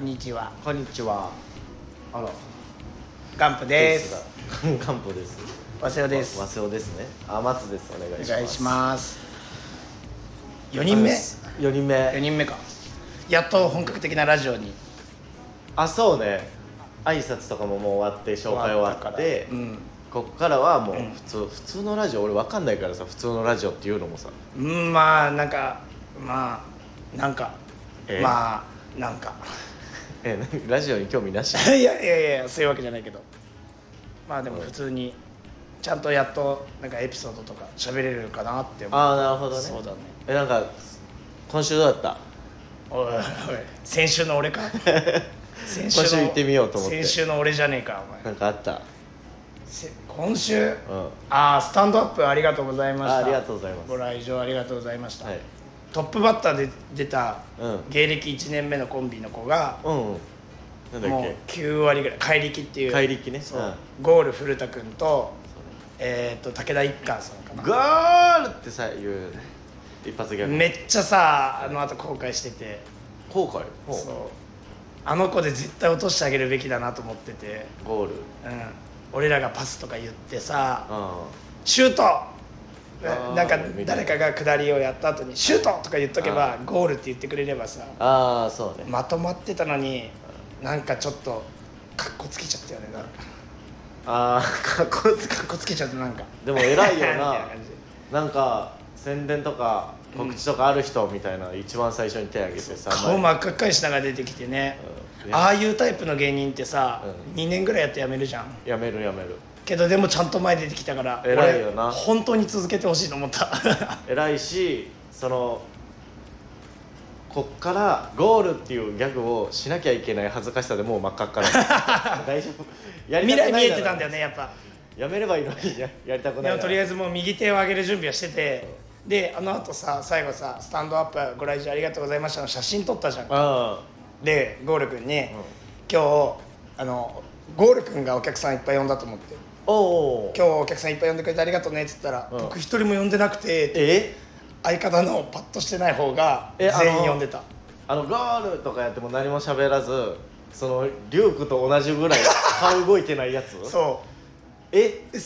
んにちは。こんにちは。あら。ガンプです。ガンポです。わせおです。わせおですね。あ松です。お願いします。お願いします。4人目。4人目。4人目か。やっと本格的なラジオに。あそうね。挨拶とかももう終わって紹介終わって。うん、こっからはもううん。普通、普通のラジオ。俺わかんないからさ普通のラジオっていうのもさ。うん、まあなんかまあなんか。えまあなんかえ何ラジオに興味なし？いやいやいやそういうわけじゃないけど。まあでも普通にちゃんとやっとなんかエピソードとか喋れるかなって思う。ああなるほどね。そうだね。えなんか今週どうだった？おいおい先週の俺か。先今週行ってみようと思って。先週の俺じゃねえかお前。なんかあった？せ今週？うん。ああスタンドアップありがとうございました。あありがとうございます。ご来場ありがとうございました、はいトップバッターで出たうん。芸歴1年目のコンビの子がうんうん。なんだっもうけ9割ぐらい怪力っていう怪力ね。そううん。ゴール古田君と,、えー、と武田一貫さんかな。ゴールってさ言うね一発ギャグ。めっちゃさあの後後悔してて。後悔？ほう。そう。あの子で絶対落としてあげるべきだなと思ってて、ゴール。うん、俺らがパスとか言ってさあシュートーなんか誰かが下りをやった後にシュートとか言っとけばゴールって言ってくれればさああそうね。まとまってたのになんかちょっとかっこつけちゃったよねなんか。ああかっこつかっこつけちゃってなんか。でも偉いよな。なんか宣伝とか告知とかある人みたいな一番最初に手挙げてさ顔真っ赤っかにしながら出てきてね、うん。ああいうタイプの芸人ってさ、う2年ぐらいやって辞めるじゃん。やめるやめるけどでもちゃんと前出てきたから偉いよな。俺本当に続けてほしいと思った。偉いしそのこっからゴールっていうギャグをしなきゃいけない恥ずかしさでもう真っ赤っかな 大丈夫。やり未来たくないなら見えてたんだよねやっぱ。やめればいいのにややりたくでないなもとりあえずもう右手を上げる準備はしててであのあとさ最後さ「スタンドアップご来場ありがとうございました」の写真撮ったじゃん。あでゴール君に、うん。今日あのゴール君がお客さんいっぱい呼んだと思って今日お客さんいっぱい呼んでくれてありがとうねっつったら、うん。僕一人も呼んでなくてえ？相方のパッとしてない方が全員呼んでた。あのゴールとかやっても何も喋らずそのリュウクと同じぐらい 顔動いてないやつ？そえ？う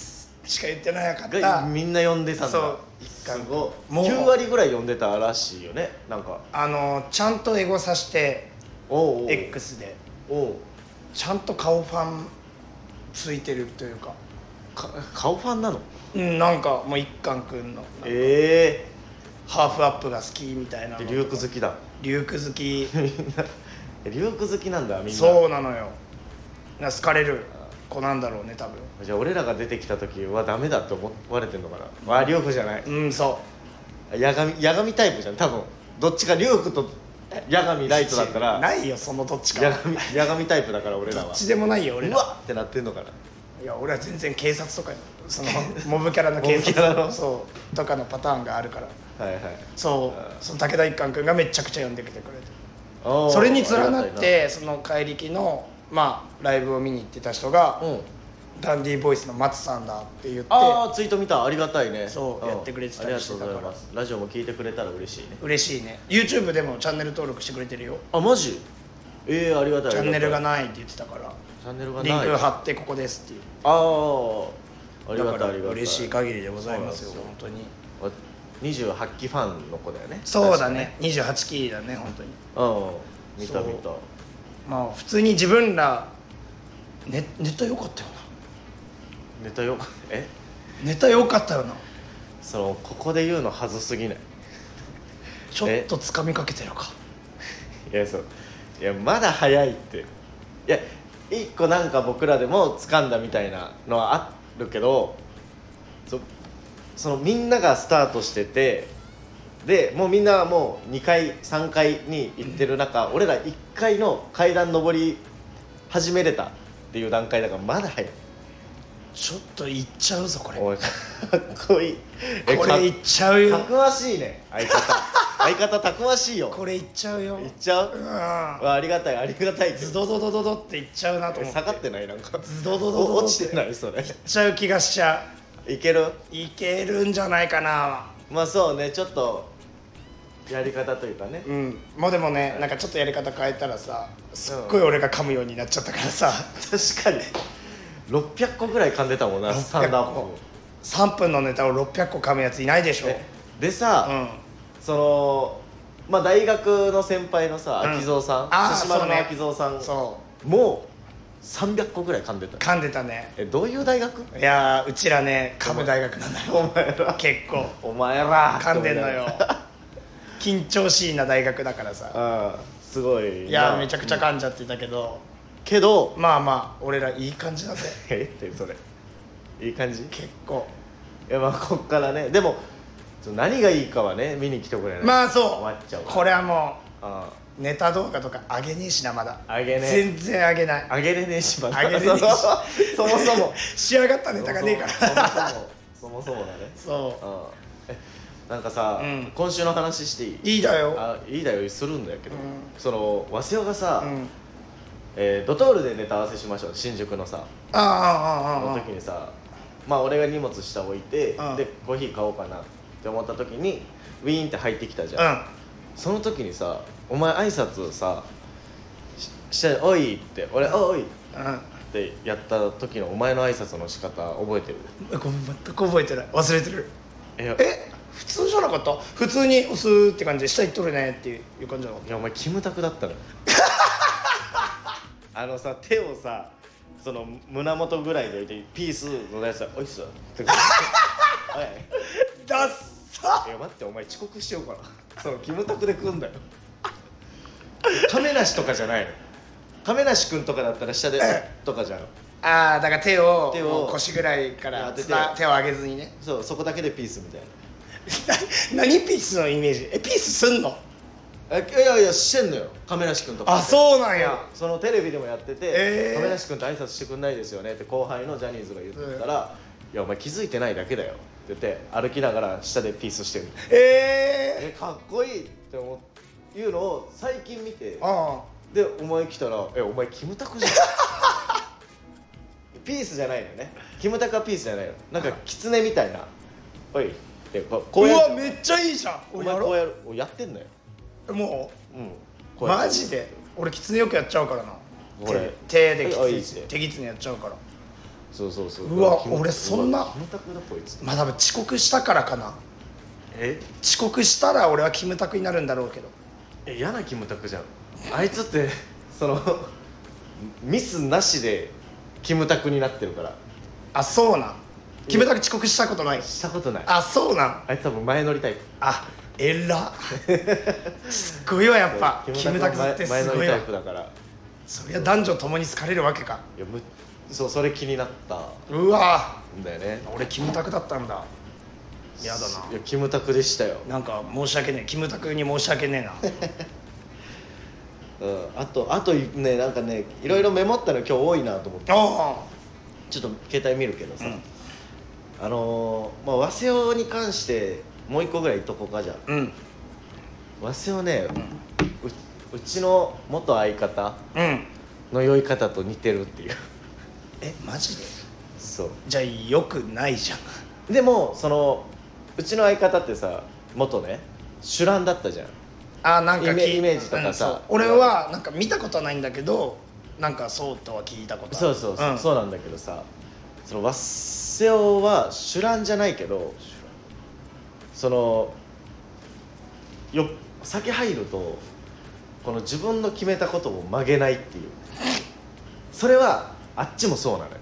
しか言ってなかっがた。みんな呼んでたんだ。そう。すごい。もう。9割ぐらい呼んでたらしいよね。なんか。あのちゃんとエゴさしておうおう。X で。おう。ちゃんと顔ファンついてるというかか顔ファンなの？うんなんかもう一貫くんのえハーフアップが好きみたいなリュウク好きだ。リュウク好き。みんなえリュウク好きなんだみんな。そうなのよ。な好かれる。子なんだろうね多分。じゃあ俺らが出てきた時はダメだって思われてんのかな？わあリュウクじゃない。うんそ八神八神タイプじゃん多分。どっちかリュウクと八神うライトだったら。ないよそのどっちか八神タイプだから俺らは。どっちでもないよ俺ら。うわってなってんのかないや俺は全然警察とかよその モブキャラの警察そうとかのパターンがあるから。はいはい。そうその武田一貫君がめちゃくちゃ呼んできてくれて。それに連なってその怪力のまあライブを見に行ってた人がうん。ダンディーボイスの松さんだって言ってああツイート見た。ありがたいね。そううん。やってくれてたりしてたから。ありがとうございます。ラジオも聞いてくれたら嬉しいね。嬉しいね。YouTube でもチャンネル登録してくれてるよ。あマジ？ええありがたいチャンネルがなないって言ってたからチャンネルがない。リンク貼ってここですっていう。ああありがたいありがたい。嬉しい限りでございますよ本当に。あ28期ファンの子だよね。そうだね。28期だね本当に。うん見た見た。まあ普通に自分らネネタ良かったよネタよえ？なネタ良かったよな。そのここで言うのはずすぎない。ちょっとつかみかけてるか。いやそう。いやまだ早いって。いや一個なんか僕らでも掴んだみたいなのはあるけどそそのみんながスタートしててでもうみんなもう2階3階に行ってる中、俺ら1階の階段上り始めれたっていう段階だからまだ早いちょっといっちゃうぞこれ。おいかっこいい。えかこれいっちゃうよ。たくましいね。相方。相方たくましいよ。これいっちゃうよ。いっちゃう？うん。わありがたいありがたい。ズドドドドドっていっちゃうなと思って下がってない？なんか。ズドドドドドお落ちてないそれ。いっちゃう気がしちゃいける？ういけるんじゃないかな。まあそうね。ちょっとやり方というかね。うん。もうでもねなんかちょっとやり方変えたらさすっごい俺が噛むようになっちゃったからさ。確かに600個ぐらい噛んでたもんなスタンドアップも3分のネタを600個噛むやついないでしょ。えでさ、うん。そのまあ大学の先輩のさうん。秋蔵さん、あー寿司丸の秋蔵さんそもう300個ぐらい噛んでたう噛んでたね。えどういう大学？いやーうちらね噛む大学なんだよお前ら。結構。お前ら噛んでんのよ。緊張しいな大学だからさ。あすごい。いやめちゃくちゃ噛んじゃってたけどけどまあまあ俺らいい感じだぜ え？ってそれ？いい感じ？い結構。やまあこっからね。でも何がいいかはね見に来てくれないまあそう。終わっちゃうこれはもあうネタ動画とか上げねえしなまだ。上げね。え全然上げない。あげれねえしまだ。あげれねえし。そもそも。仕上がったネタがねえから。そもそも。そもそもだね。そう。んえなんかさ、うん。今週の話していい？ういいだよ。あいいだよ。するんだけど、うん。その早稲がさ、うんえードトールでネタ合わせしましょう。新宿のさ。ああああああの時にさまあ俺が荷物下置いて、うん。でコーヒー買おうかなって思った時にウィーンって入ってきたじゃん、うん。その時にさお前挨拶さしして「おい」って俺「おい」っうん。てやった時のお前の挨拶の仕方覚えてる？ごめん全く覚えてない。忘れてる。ええ普通じゃなかった？普通に「押す」って感じで下行っとるねっていう感じじゃなかっいやお前キムタクだったのよ あのさ手をさその胸元ぐらいで置いてピースのやつは「おいっす」っ ておい。たダッサ！いや待ってお前遅刻しようかな。そうキムタクで来んだよ。亀梨とかじゃないの。亀梨君とかだったら下でとかじゃん。ああだから手を手を腰ぐらいから当てて。手を上げずにね。そうそこだけでピースみたいな。何ピースのイメージ？えピースすんの？えいやいやしてんのよ。亀梨君とか。あそうなんや。そのテレビでもやってて、えー。亀梨君と挨拶してくんないですよね。って後輩のジャニーズが言ったら、いやお前気づいてないだけだよ。って言って歩きながら下でピースしてる。ええかっこいい。って思ういうのを最近見てえあ。でお前来たら「えお前キムタクじゃん」ピースじゃないのよね。キムタクはピースじゃないの。なんかキツネみたいな「おい」ってこうあこうやるうわめっちゃいいじゃん。お俺やろ前こうやる。おやってんのよもうんうこうやってマジで？俺キツネよくやっちゃうからな。これ。手手であいいっすね。キツネ手キツネやっちゃうから。そうそうそう。うわ俺そんなうわキムタクだこいつ。まあ多分遅刻したからかな。え？遅刻したら俺はキムタクになるんだろうけど。え嫌なキムタクじゃん。あいつって そのミスなしでキムタクになってるから。あそうなん。キムタク遅刻したことない。したことない。あそうなん。あいつ多分前乗りタイプ。あえらすっごいわやっぱ。キムタクってすごいわ。イプだから。いそりゃ男女ともに好かれるわけか。やむそうそれ気になった。うわ。んだよね。俺キムタクだったんだ。やだいやキムタクでしたよ、ななんか申し訳ねえ。キムタクに申し訳ねえな。うん、あとあとねなんかねいろいろメモったの今日多いなと思って。あちょっと携帯見るけどさ、うん。あのー、まあ早稲に関してもう一個ぐらい言っとこうかじゃあ。あうん。早稲はね、ううちの元相方うん。の酔い方と似てるっていう。えマジで？そう。じゃあよくないじゃん。でもそのうちの相方ってさ元ね主乱だったじゃん。あなんかイメ聞いイメージとかさ。うんそう。俺はなんか見たことはないんだけどなんかそうとは聞いたことある。そうそうそう、ん。そうなんだけどさそのワッセオは主乱じゃないけどそのよ酒入るとこの自分の決めたことを曲げないっていう。それはあっちもそうなのよ。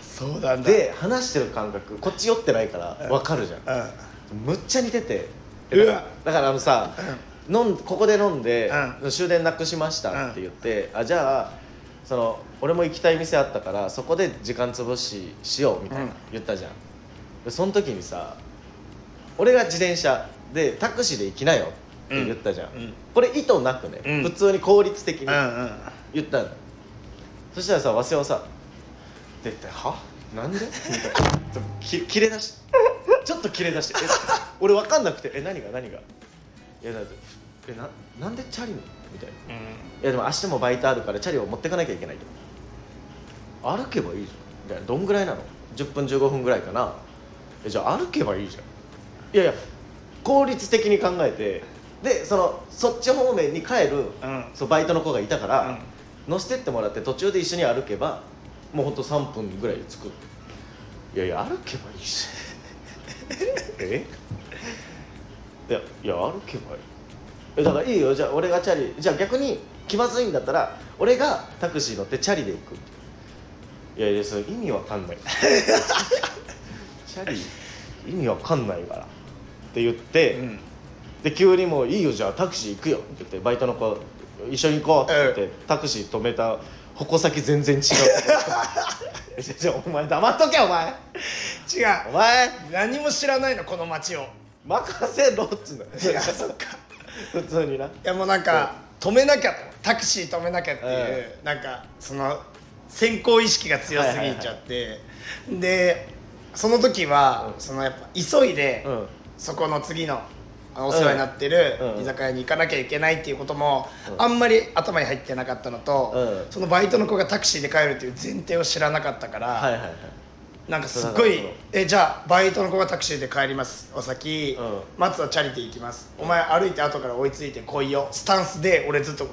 そうなんだ。で話してる感覚こっち酔ってないからうん。分かるじゃん。うん。むっちゃ似ててうわ。だからあのさ、飲んここで飲んで、う終電なくしましたって言って、あじゃあその俺も行きたい店あったからそこで時間潰ししようみたいな、うん。言ったじゃん。でその時にさ俺が自転車でタクシーで行きなよって言ったじゃん、うん。うんこれ意図なくね、うん。普通に効率的にうんうん言ったの、そしたらさ早稲はさ「でっては？なんで?」みたいな。ちょっとき 切れ出しちょっと切れ出して。え俺分かんなくて「え何が？何が?」いやだってえななんでチャリみたいな「いやでも明日もバイトあるからチャリを持ってかなきゃいけない」と。歩けばいいじゃん。みたいな。どんぐらいなの？10分15分ぐらいかな。えじゃあ歩けばいいじゃんいやいや効率的に考えてでそのそっち方面に帰る、うん。そうバイトの子がいたから、うん。乗せてってもらって途中で一緒に歩けばもうほんと3分ぐらいで着く。いやいや歩けばいいし。え？いやいや歩けばいい。えだからいいよ。じゃあ俺がチャリじゃあ逆に気まずいんだったら俺がタクシー乗ってチャリで行く。いやいやそれ意味わかんない。チャリ意味わかんないからって言って、うん。で急にもう「いいよじゃあタクシー行くよ」って言ってバイトの子一緒に行こうって言って、タクシー止めた矛先全然違う。お前黙っとけお前。違う。お前。何も知らないのこの街を。い任せろっつうんだよやそっか。普通にな。いやもうなんか止めなきゃと。タクシー止めなきゃっていう、えなんかその先行意識が強すぎちゃって、でその時は、うん。そのやっぱ急いで、うんそこの次のあのお世話になってるうん。居酒屋に行かなきゃいけないっていうことも、うん。あんまり頭に入ってなかったのと、うん。そのバイトの子がタクシーで帰るっていう前提を知らなかったから、はいはいはい。なんかすっごいだから「えじゃあバイトの子がタクシーで帰りますお先、うん。松はチャリで行きます。お前歩いて後から追いついて来いよ」スタンスで俺ずっと考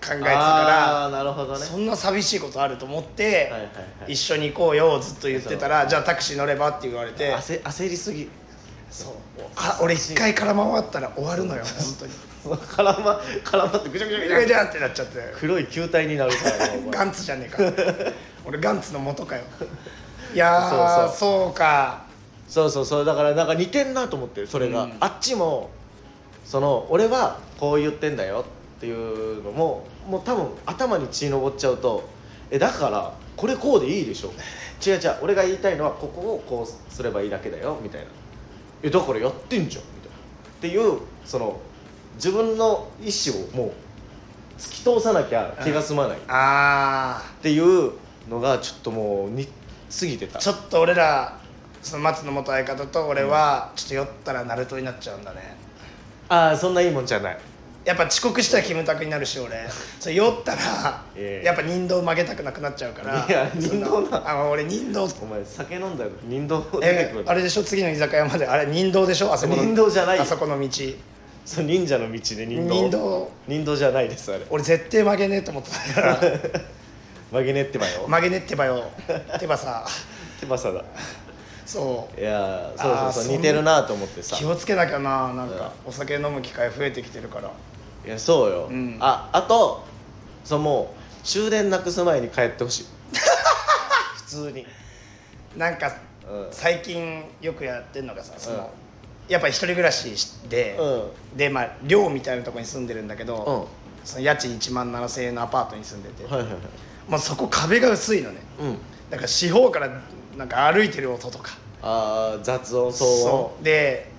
えてたかああなるほどね。らそんな寂しいことあると思って、はいはいはい。一緒に行こうよずっと言ってたら「じゃあタクシー乗れば」って言われて。焦焦りすぎ。そうあ俺一回空回ったら終わるのよ本当に。絡ま絡まってぐちゃぐちゃぐちゃ。ってなっちゃって。黒い球体になるからガンツじゃねえか。俺ガンツの元かよ。いやーそうそう。か。そうそうそう。だからなんか似てんなと思ってそれが、うん。あっちもその俺はこう言ってんだよっていうのももう多分頭に血昇っちゃうとえだからこれこうでいいでしょ。違う違う俺が言いたいのはここをこうすればいいだけだよみたいなえだからやってんじゃん。みたいなっていうその自分の意思をもう突き通さなきゃ気が済まない。っあていうのがちょっともう似すぎてた。ーちょっと俺らその松の元相方と俺はちょっと酔ったらナルトになっちゃうんだね。ああそんないいもんじゃないやっぱ遅刻したらキムタクになるし俺。それ酔ったらええ。やっぱ人道曲げたくなくなっちゃうから。いや人道なあ俺人道。お前酒飲んだら人道出てくるえあれでしょ？次の居酒屋まで。あれ人道でしょ？あそこの人道じゃない。よあそこの道。そう忍者の道で人道。人道。人道じゃないですあれ。俺絶対曲げねえと思ってたから。曲げねってばよ。曲げねってばよ。てばさ手羽さだ。そう。いやーそうそうそう。似てるなと思ってさ。気をつけなきゃななんか。お酒飲む機会増えてきてるからいやそうよ、うん。ああとそのもう終電なくす前に帰ってほしい。普通に。なんかうん。最近よくやってんのがさその、うん。やっぱ一人暮らしで、うでまあ寮みたいなところに住んでるんだけど、うん。その家賃1万7000円のアパートに住んでて、はいはいはいまあ、そこ壁が薄いのね。うん。だから四方からなんか歩いてる音とか。ああ雑音騒音。そう。で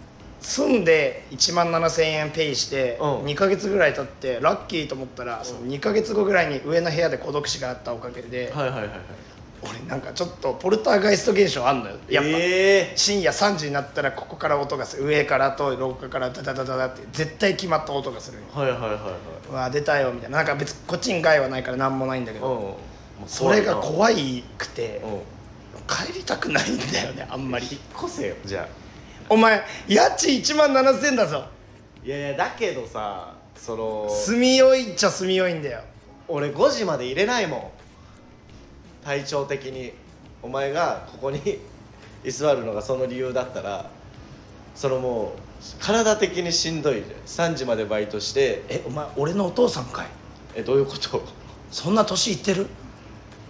住んで1万7000円ペイしてうん。2ヶ月ぐらい経ってラッキーと思ったらその2ヶ月後ぐらいに上の部屋で孤独死があったおかげで、はいはいはいはい。俺なんかちょっとポルターガイスト現象あんのよ。やっぱ、え深夜3時になったらここから音がする上からと廊下からダダダダダって絶対決まった音がする。はいはいはいはい。うわ出たよみたいな。なんか別にこっちに害はないから何もないんだけど、うん。もうそれがい怖いくてなうん。帰りたくないんだよねあんまり。引っ越せよじゃあお前家賃1万7000円だぞ。いやいやだけどさその住みよいっちゃ住みよいんだよ。俺5時まで入れないもん。体調的に。お前がここに居座るのがその理由だったらそのもう体的にしんどいじゃん。3時までバイトしてえお前俺のお父さんかい。えどういうこと？そんな年いってる？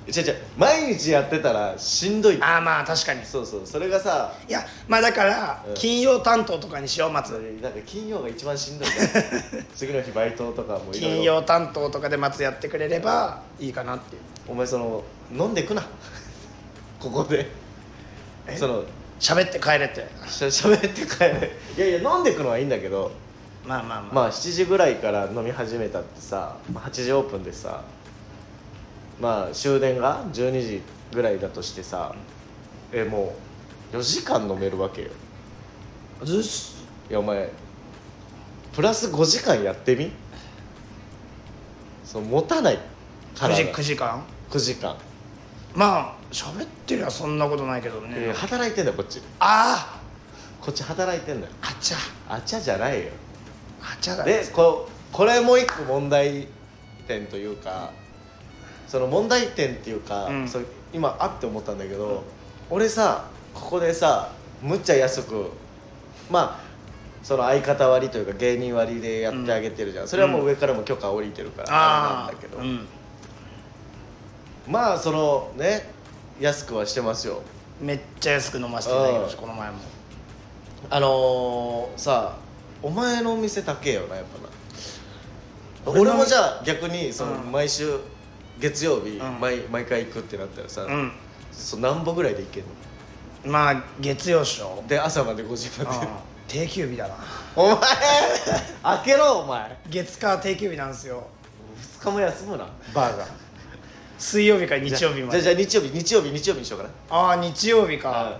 違う違う毎日やってたらしんどい。ああまあ確かに。そうそうそれがさいやまあだからうん。金曜担当とかにしよう松なんか金曜が一番しんどい 次の日バイトとかもいろいろ。金曜担当とかで松やってくれればいいかなっていう。お前その飲んでくな。ここで。え？その喋って帰れって。しゃしゃべって帰れ。いやいや飲んでくのはいいんだけど。まあまあまあ、まあ7時ぐらいから飲み始めたってさ、まあ、8時オープンでさまあ終電が12時ぐらいだとしてさえもう4時間飲めるわけよ。ずっし。いやお前プラス5時間やってみ？そう持たない。9時体。9時間？9時間、まあ喋ってりゃそんなことないけどね、えー働いてんだよこっち。あこっち働いてんだよ。あちゃあちゃじゃないよ。8上がりでここれもう一個問題点というかその問題点っていうか、うん。それ今あって思ったんだけど、俺さここでさむっちゃ安くまあその相方割というか芸人割でやってあげてるじゃん、それはもう上からも許可下りてるからああれなんだけど、まあそのね安くはしてますよ。めっちゃ安く飲ませていただきましたうん。この前も。あのー、さお前のお店高えよなやっぱな。俺もじゃあ逆にそのうん。毎週月曜日、うん。毎毎回行くってなったらさ、うん。そう何歩ぐらいで行けんの？まあ月曜っしょ。で朝まで5時まで。うん。定休日だな。お前開けろお前。月火定休日なんですよ。2日も休むな。バーが。水曜日から日曜日まじゃあじでゃあ日曜日日曜日日曜日にしようかな。ああ日曜日か。は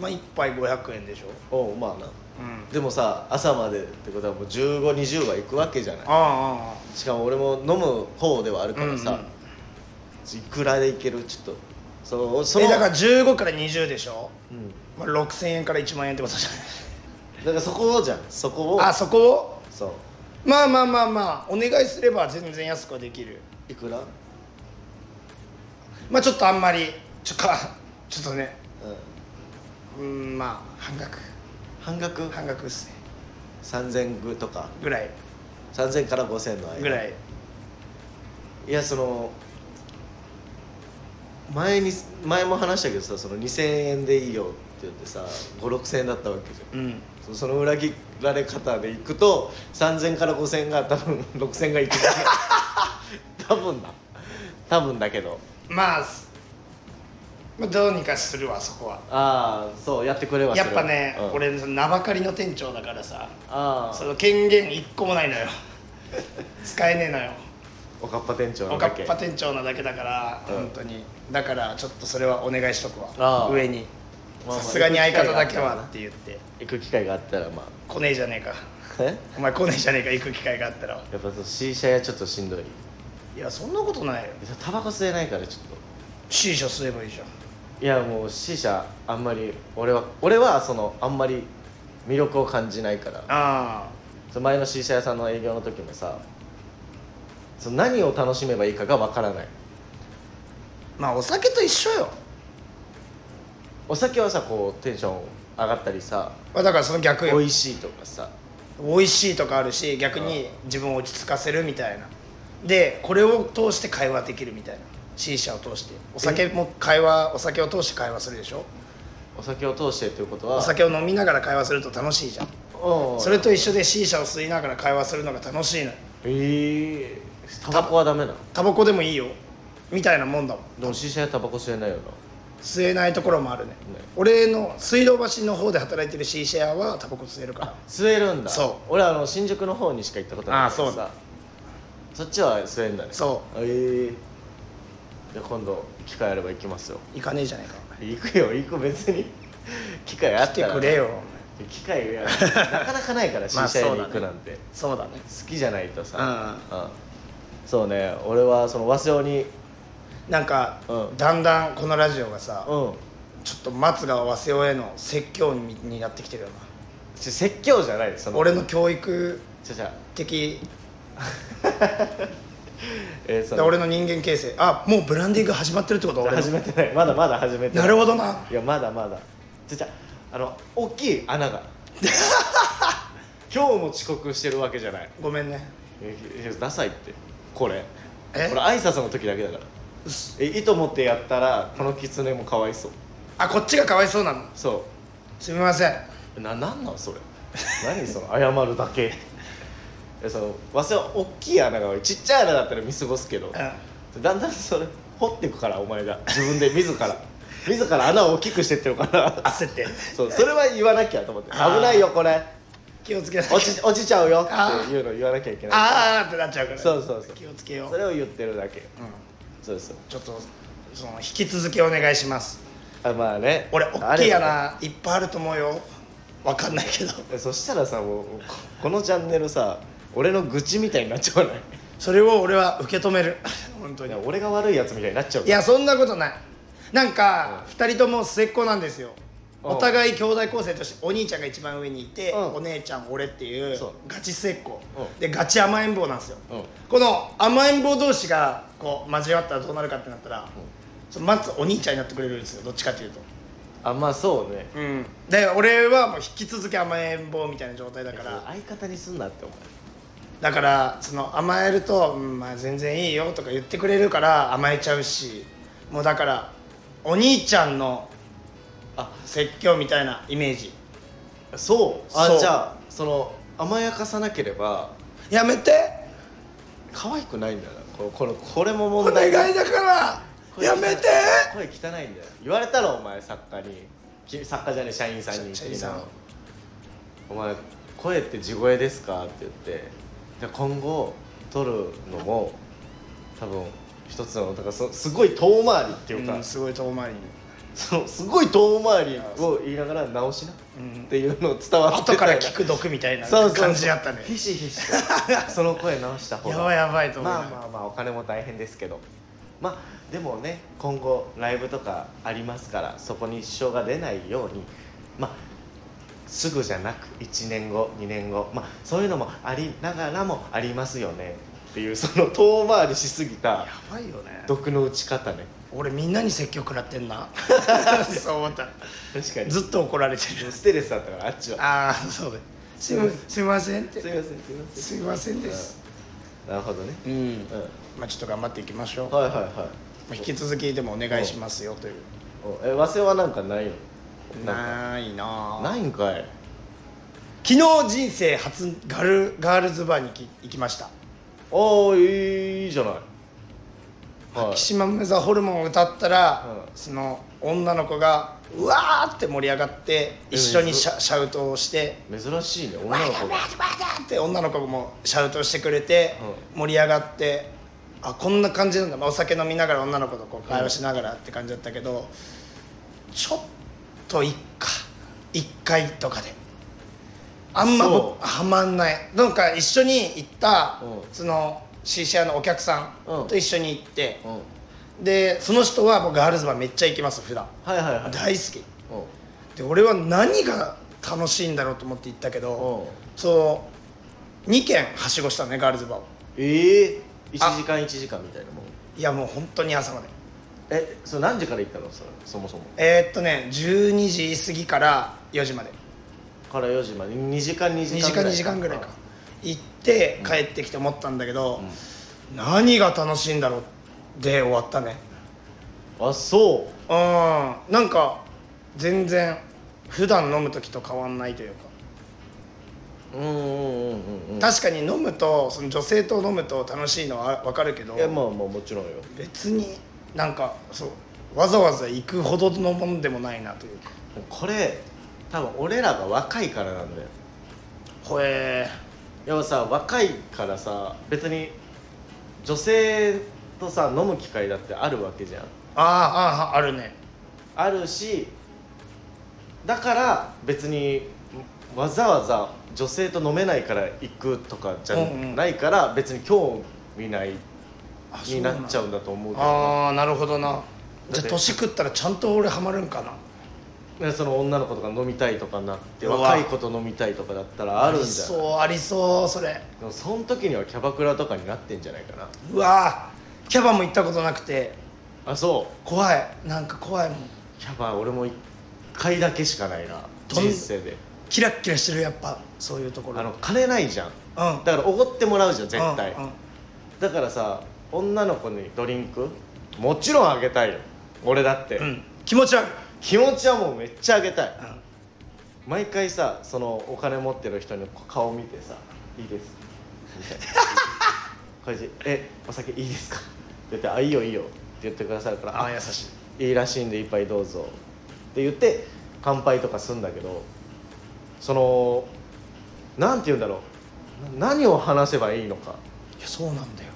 まあ1杯500円でしょ。おうまあなうん。でもさ朝までってことはもう1520は行くわけじゃない。あしかも俺も飲む方ではあるからさ、うんうん。いくらでいける？ちょっとそうそのえだから15から20でしょ、うん。まあ、6000円から1万円ってことじゃ だからそこをじゃん。そこを。ないあそこを？そう。まあまあまあまあお願いすれば全然安くはできる。いくら？まあちょっとあんまりちょっとか ちょっとね。うん。うんまあ半額半額？半額っすね。3000ぐとか？ぐらい。3000から5000の間？ぐらい。いやその前に前も話したけどさその2000円でいいよって言ってさ56000円だったわけじゃん。うん。そその裏切られ方でいくと3000から5000が多分6000がいく 多分な多分だけど。まあまあどうにかするわそこは。ああそうやってくれは。やっぱね、うん。俺名ばかりの店長だからさああその権限一個もないのよ。使えねえのよ。おかっぱ店長おかっぱ店長なだけだから、うん。本当に。だからちょっとそれはお願いしとくああわ上に。さすがに相方だけはって言って。行く機会があったらま来ねえじゃねえか。あえ？お前来ねえじゃねえか行く機会があったら。やっぱそう C 社やちょっとしんどい。いやそんなことないよ。タバコ吸えないからちょっと。C 社吸えばいいじゃんいやもう C 社あんまり俺は俺はそのあんまり魅力を感じないから。あ前の C 社屋さんの営業の時もさその何を楽しめばいいかがわからない。あまあお酒と一緒よ。お酒はさこうテンション上がったりさまあだからその逆よ。美味しいとかさ。美味しいとかあるし逆に自分を落ち着かせるみたいな。でこれを通して会話できるみたいな C 社を通して。お酒も会話お酒を通して会話するでしょ？お酒を通してっていうことはお酒を飲みながら会話すると楽しいじゃん。うん。それと一緒で C 社を吸いながら会話するのが楽しいのよ。ええタバコはダメなの？タバコでもいいよ。みたいなもんだもん。でも C 社屋タバコ吸えないよな。吸えないところもあるね。俺の水道橋の方で働いてる C シェアはタバコ吸えるから。吸えるんだ。そう。俺あの新宿の方にしか行ったことないからあさそっちは吸えんだね。そう。ええじゃあ今度機会あれば行きますよ。行かねえじゃねえか行くよ行く別に。機会あ来ったらてくれよ機会や なかなかないからあ社屋に行くなんて、そうだね。好きじゃないとさ、ううん。そうね俺はその早稲に。なんか、うん。だんだんこのラジオがさ、うん。ちょっと松が早稲への説教にになってきてるよな。説教じゃない。その俺の教育的 えーそので俺の人間形成。あもうブランディング始まってるってこと？始めてない。まだまだ始めてない。なるほどな。いやまだまだ。じゃじゃあの大きい穴が。今日も遅刻してるわけじゃない。ごめんね。ダサいって。これ。え？これ挨拶の時だけだから。え意図持ってやったらこの狐もかわいそう。あこっちがかわいそうなの。そすみません。うななんなんそれ。何その謝るだけ。えそのわせは大きい穴が多いちっちゃい穴だったら見過ごすけど。うんだんだんそれ掘っていくからお前が自分で自ら。自ら穴を大きくしてってるから。焦って。そうそれは言わなきゃと思って。危ないよこれ。気をつけ落ち落ちちゃうよっていうのを言わなきゃいけない。あーってなっちゃうからそうそうそう。気をつけよう。それを言ってるだけ。うん。そうですちょっとその引き続きお願いします。あまあね。俺大きい穴いっぱいあると思うよ。わかんないけど。えそしたらさもうここのチャンネルさ俺の愚痴みたいになっちゃわない？それを俺は受け止める。本当に。俺が悪いやつみたいになっちゃういやそんなことない。なんか、二人とも末っ子なんですよ。お互い兄弟構成としてお兄ちゃんが一番上にいて、うん。お姉ちゃん俺っていうそう。ガチ末っ子、うん。でガチ甘えん坊なんですよ。うん。この甘えん坊同士がこう交わったらどうなるかってなったら、そのまずお兄ちゃんになってくれるんですよどっちかっていうと。あまあそうね。うん。で俺はもう引き続き甘えん坊みたいな状態だから。相方にすんなって思うだからその甘えると、うんまあ、全然いいよとか言ってくれるから甘えちゃうしもうだからお兄ちゃんのあ説教みたいなイメージ。そう？あそう。じゃあその甘やかさなければやめて。可愛くないんだよな。このこのこれもお問願題いだから声やめて。声汚いんだよ。言われたろお前作家に。き作家じゃねえ社員さんに社員さん。お前声って地声ですか?」って言ってじゃあ今後撮るのも多分一つのだからそすごい遠回りっていうか、うんすごい遠回り。に、そのすごい遠回りを言いながら直しなっうん。ていうのを伝わって後から聞く毒みたいな感じやったね。ひしひしと。その声直した方が。やばいやばいと思う。まあまあまあお金も大変ですけど。まあでもね今後ライブとかありますからそこに支障が出ないようにまあすぐじゃなく1年後2年後まあそういうのもありながらもありますよね。っていうその遠回りしすぎたやばいよね。毒の打ち方ね。俺みんなに説教食らってんな。そう思った。確かに。ずっと怒られてる。ステレスだったからあっちは。ああそうだすいますいませんって。すいませんす。いませんすいませんです。なるほどね。うん。うん。まあちょっと頑張っていきましょう、はいはいはい。まあ引き続きでもお願いしますよという。おえ和製はなんかないの？ないなあ。ないんかい。昨日人生初ガルガールズバーに行きました。おーいいじゃない。はい。キシマムザホルモンを歌ったら、うんその女の子がうわーって盛り上がって一緒にシャシャウトをして珍しいね「わー女の子がって女の子もシャウトしてくれて、盛り上がってあこんな感じなんだ、まあ、お酒飲みながら女の子とこう会話しながらって感じだったけど、ちょっといっか1回とかで。あんまそう。僕はまんない。なんか一緒に行った、うん。その CC 屋のお客さうん。んと一緒に行って、うん。でその人は僕ガールズバーめっちゃ行きます普段。はいはいはい。大好き。うん。で俺は何が楽しいんだろうと思って行ったけど、うん。そう2軒はしごしたのねガールズバーを。ええ1あ時間1時間みたいなもん。いやもう本当に朝までえそれ何時から行ったの？それそもそも。えーっとね12時過ぎから4時まで。から4時まで。2時間2 2時時間間ぐらい2時間ぐらいか。行って帰ってきて思ったんだけど、うん。何が楽しいんだろうで終わったね。あそう。ん。なんか全然普段飲む時と変わんないというか、ううんうんうんうんうん。確かに飲むとその女性と飲むと楽しいのは分かるけど。いやまあまあもちろんよ。別になんかそうわざわざ行くほどのもんでもないなという。かこれ多分俺らが若いからなんだよ。ほえでもさ若いからさ別に女性とさ飲む機会だってあるわけじゃん。あーあーあるね。あるしだから別にわざわざ女性と飲めないから行くとかじゃないから別に興味ない。あになっちゃうんだと思うけどな。ああなるほどな。じゃあ年食ったらちゃんと俺ハマるんかな。ねその女の子とか飲みたいとかなってうわ。若い子と飲みたいとかだったらあるんじゃないりそうありそうそれ。でもその時にはキャバクラとかになってんじゃないかな。うわ。ーキャバも行ったことなくて。あそう。怖い。なんか怖いもん。キャバ俺も1回だけしかないな。どん人生で。キラッキラしてるやっぱそういうところ。あの金ないじゃん。うん。だからおごってもらうじゃん絶対、うんうん。だからさ女の子にドリンク？もちろんあげたいよ。俺だって、うん。気持ち悪い、気持ちはもうめっちゃあげたい。うん。毎回さそのお金持ってる人の顔見てさ「いいです」み たいなこれで「えお酒いいですか?」って言って「あいいよいいよ」って言ってくださるから「あ優しい。いいらしいんで一杯どうぞ」って言って乾杯とかするんだけどそのなんて言うんだろう。な何を話せばいいのか。いやそうなんだよ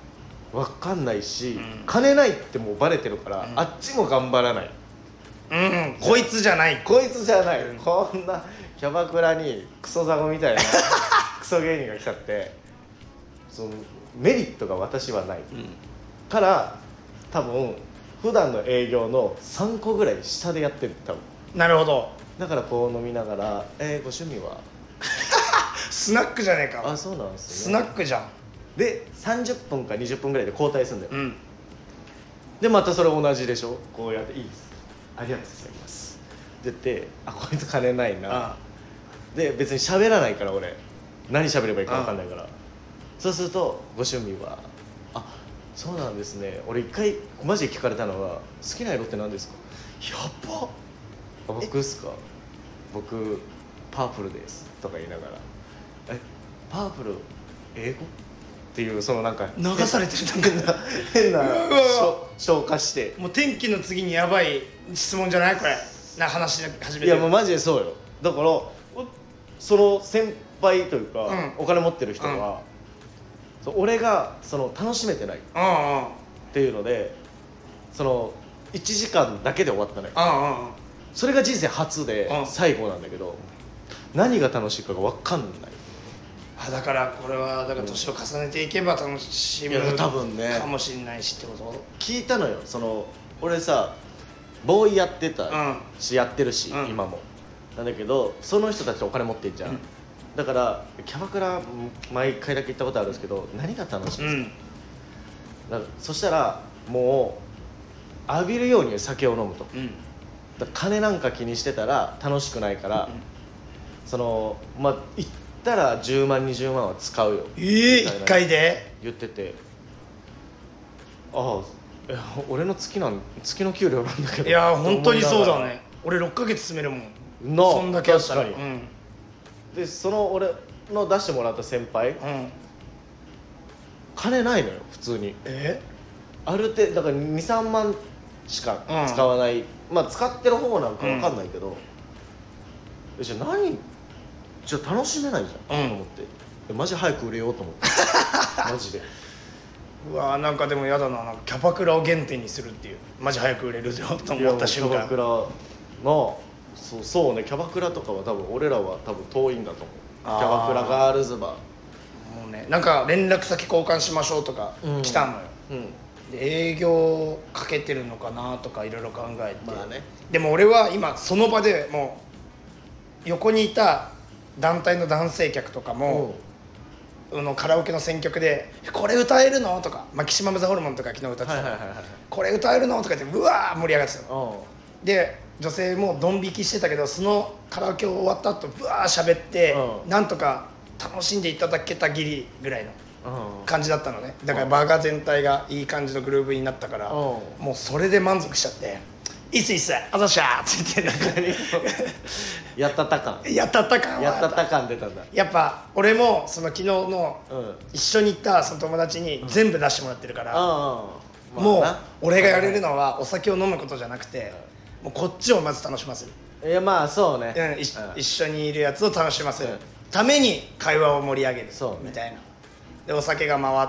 分かんないし、うん。金ないってもうバレてるから、うん。あっちも頑張らない。うん。こいつじゃない。こいつじゃない、うん。こんなキャバクラにクソザコみたいな クソ芸人が来ちゃってそのメリットが私はない。うん。から多分普段の営業の3個ぐらい下でやってる。多分。なるほど。だからこう飲みながら「えー、ご趣味は? スナックじゃねえ」か。あそうなんですスナックじゃんで30分か20分ぐらいで交代するんだよ、うん。でまたそれ同じでしょ？こうやって「いいです。ありがとうございます」って言って「あこいつ金ないな」あで別に喋らないから俺。何喋ればいいか分かんないから。そうすると「ご趣味は?」あそうなんですね。俺一回マジで聞かれたのは「好きな色って何ですか?」やっば。あ僕っすか？僕パープルです。とか言いながら「え？パープル英語?」っていうそのなんか流されてる変な変なうわ。消化して。もう天気の次にやばい質問じゃないこれ。な話し始めて。いやもうマジでそうよ。だからおその先輩というか、うん。お金持ってる人は、そう俺がその楽しめてない。っうんうん。ていうのでその1時間だけで終わったのよ。うんうんそれが人生初でうん。最後なんだけど何が楽しいかが分かんないあだからこれはだから年を重ねていけば楽しむいや多分ね。かもしれないしってこと？聞いたのよ。その俺さボーイやってたうん。し、やってるし、うん。今も。なんだけどその人たちお金持ってんじゃん、うん。だからキャバクラ毎回だけ行ったことあるんですけど何が楽しいですか、からそしたらもう浴びるように酒を飲むと。金なんか気にしてたら楽しくないから、そのまあ行ったら10万20万は使うよ。ええみたいな一回で言ってて。ああえ俺の月なん月の給料なんだけど。いや本当にそうだね。俺6ヶ月住めるもん。なそんだけあったら。うん。でその俺の出してもらった先輩。うん。金ないのよ普通に。え？ある程度だから23万しか使わない、まあ使ってる方なんか分かんないけど、えじゃあ何じゃあ楽しめないじゃん、うん。と思って。えマジ早く売れようと思って。マジで。うわなんかでも嫌だな。なんかキャバクラを原点にするっていう。マジ早く売れるよと思った瞬間。いやもうキャバクラのそうそうね。キャバクラとかは多分俺らは多分遠いんだと思う。キあー。ャバクラガールズバもうねなんか連絡先交換しましょうとかうん。来たのよ、ーうん。で営業かけてるのかなとかいろいろ考えて、まあね。でも俺は今その場でもう横にいた団体の男性客とかも、あのカラオケの選曲で「これ歌えるの?」とか「マキシマム・ザ・ホルモン」とか昨日歌ってた。の、はいはいはいはい。これ歌えるの?」とか言ってうわー盛り上がってたの。うで女性もドン引きしてたけどそのカラオケ終わった後ぶわー喋って、うん。なんとか楽しんでいただけたぎりぐらいの感じだったのね。だからバーガー全体がいい感じのグルーヴになったから、うん。もうそれで満足しちゃって「いいっすいいっすあざっしゃー」って言ってやったった感。やったった感はやったった感出たんだ。やっぱ俺もその昨日のうん。一緒に行ったその友達に全部出してもらってるから、もうまあな。俺がやれるのはお酒を飲むことじゃなくて、もうこっちをまず楽しませる、いやまあそうね。うん、一うん。一緒にいるやつを楽しませる、うん。ために会話を盛り上げる。そうね。みたいな。でお酒が回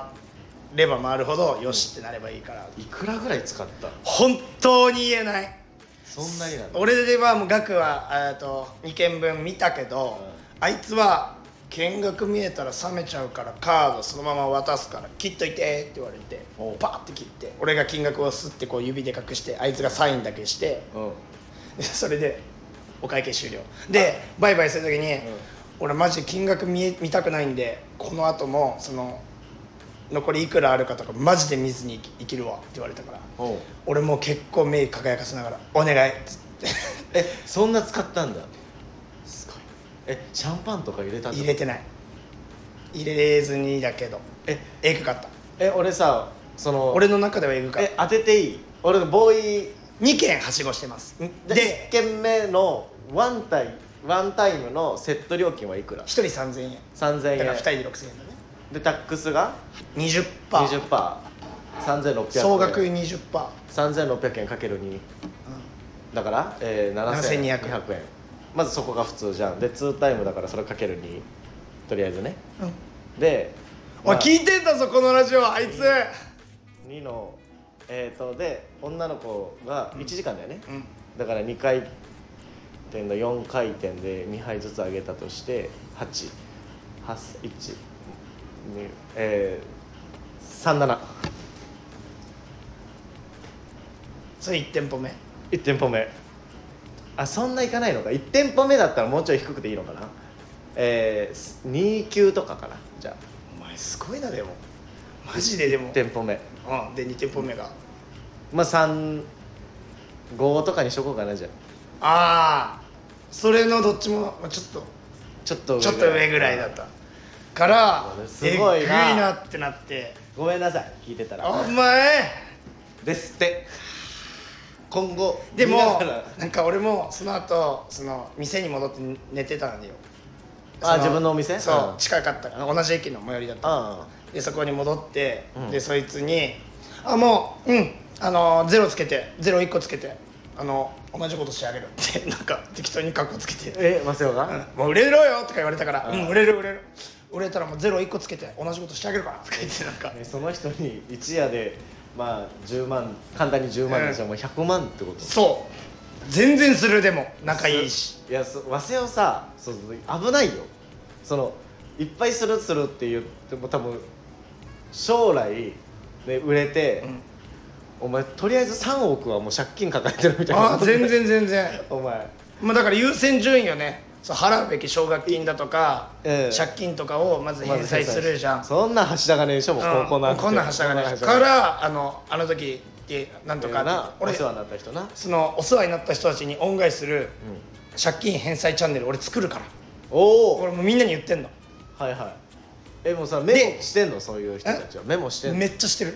れば回るほどよしってなればいいから、いくらぐらい使った？本当に言えない。そんなにな俺ではもう額はえーと2件分見たけど、あいつは見学見えたら冷めちゃうからカードそのまま渡すから切っといてって言われてパーって切って俺が金額をすってこう指で隠してあいつがサインだけしてうん。でそれでお会計終了。でバイバイする時に、俺マジで金額見え見たくないんでこの後もその残りいくらあるかとかマジで見ずに生きるわって言われたから俺もう結構目輝かせながら「お願い」っつってえそんな使ったんだ？すごい。えシャンパンとか入れたの入れてない。入れずにだけど。えエグかった。え俺さその俺の中ではエグか。っえ当てていい？俺ボーイ。た2件はしごしてます。でで1軒目のワンタイワンタイムのセット料金はいくら？1人3000円。3000円。だから2人で6000円だねでタックスが？20%, 20%3600 円。総額20%、3600円かける2だから、えー、7200 7200円。まずそこが普通じゃん。で2タイムだからそれかける2とりあえずね。うん。で、おい聞いてんだぞこのラジオあいつ。2のえっ、とで女の子が1時間だよね、うん。だから2回転の4回転で2杯ずつ上げたとして8 8 1 2えー、37それ1店舗目。1店舗目。あそんないかないのか。1店舗目だったらもうちょい低くていいのかな。えー、2級とかかな。じゃあ。お前すごいなでも。マジででも。1店舗目。うんで2店舗目が。まあ35とかにしとこうかなじゃあ。ああそれのどっちもまあちょっと。ちょっとちょっと上ぐらいだったからすごいな。えぐいなってなって。ごめんなさい。聞いてたら。お前。ですって。今後でも見なんか俺もその後その店に戻って寝てたんだよ。あそ自分のお店？そう、うん。近かったから同じ駅の最寄りだった。あでそこに戻って、うん。でそいつに「あもううんあのゼロつけてゼロ1個つけてあの同じことしてあげる」ってなんか適当にカッコつけて。えマセオが、うん。もう売れろよとか言われたから「うん。うん売れる売れる売れたらもうゼロ1個つけて同じことしてあげるから」とか言ってなんか。えその人に一夜でまあ10万簡単に10万でしょ、もう100万ってこと？そう。全然するでも仲いいし。いやそ早稲をさそう危ないよ。そのいっぱいするするって言っても多分将来、ね、売れて、うん。お前とりあえず3億はもう借金抱えてるみたいなああ全然全然。お前。まあだから優先順位よねそう払うべき奨学金だとか、ええ。借金とかをまず返済するじゃん、そんなはしたがねえでしょもううん高校なんて。こんなんはしたがないからあのあの時ってなんとかな。お俺世話になった人な、そのお世話になった人たちに恩返しするうん、借金返済チャンネル俺作るから。おお。俺もうみんなに言ってんの。はいはい。えもうさメモしてんの？そういう人たちは。メモしてんの？めっちゃしてる。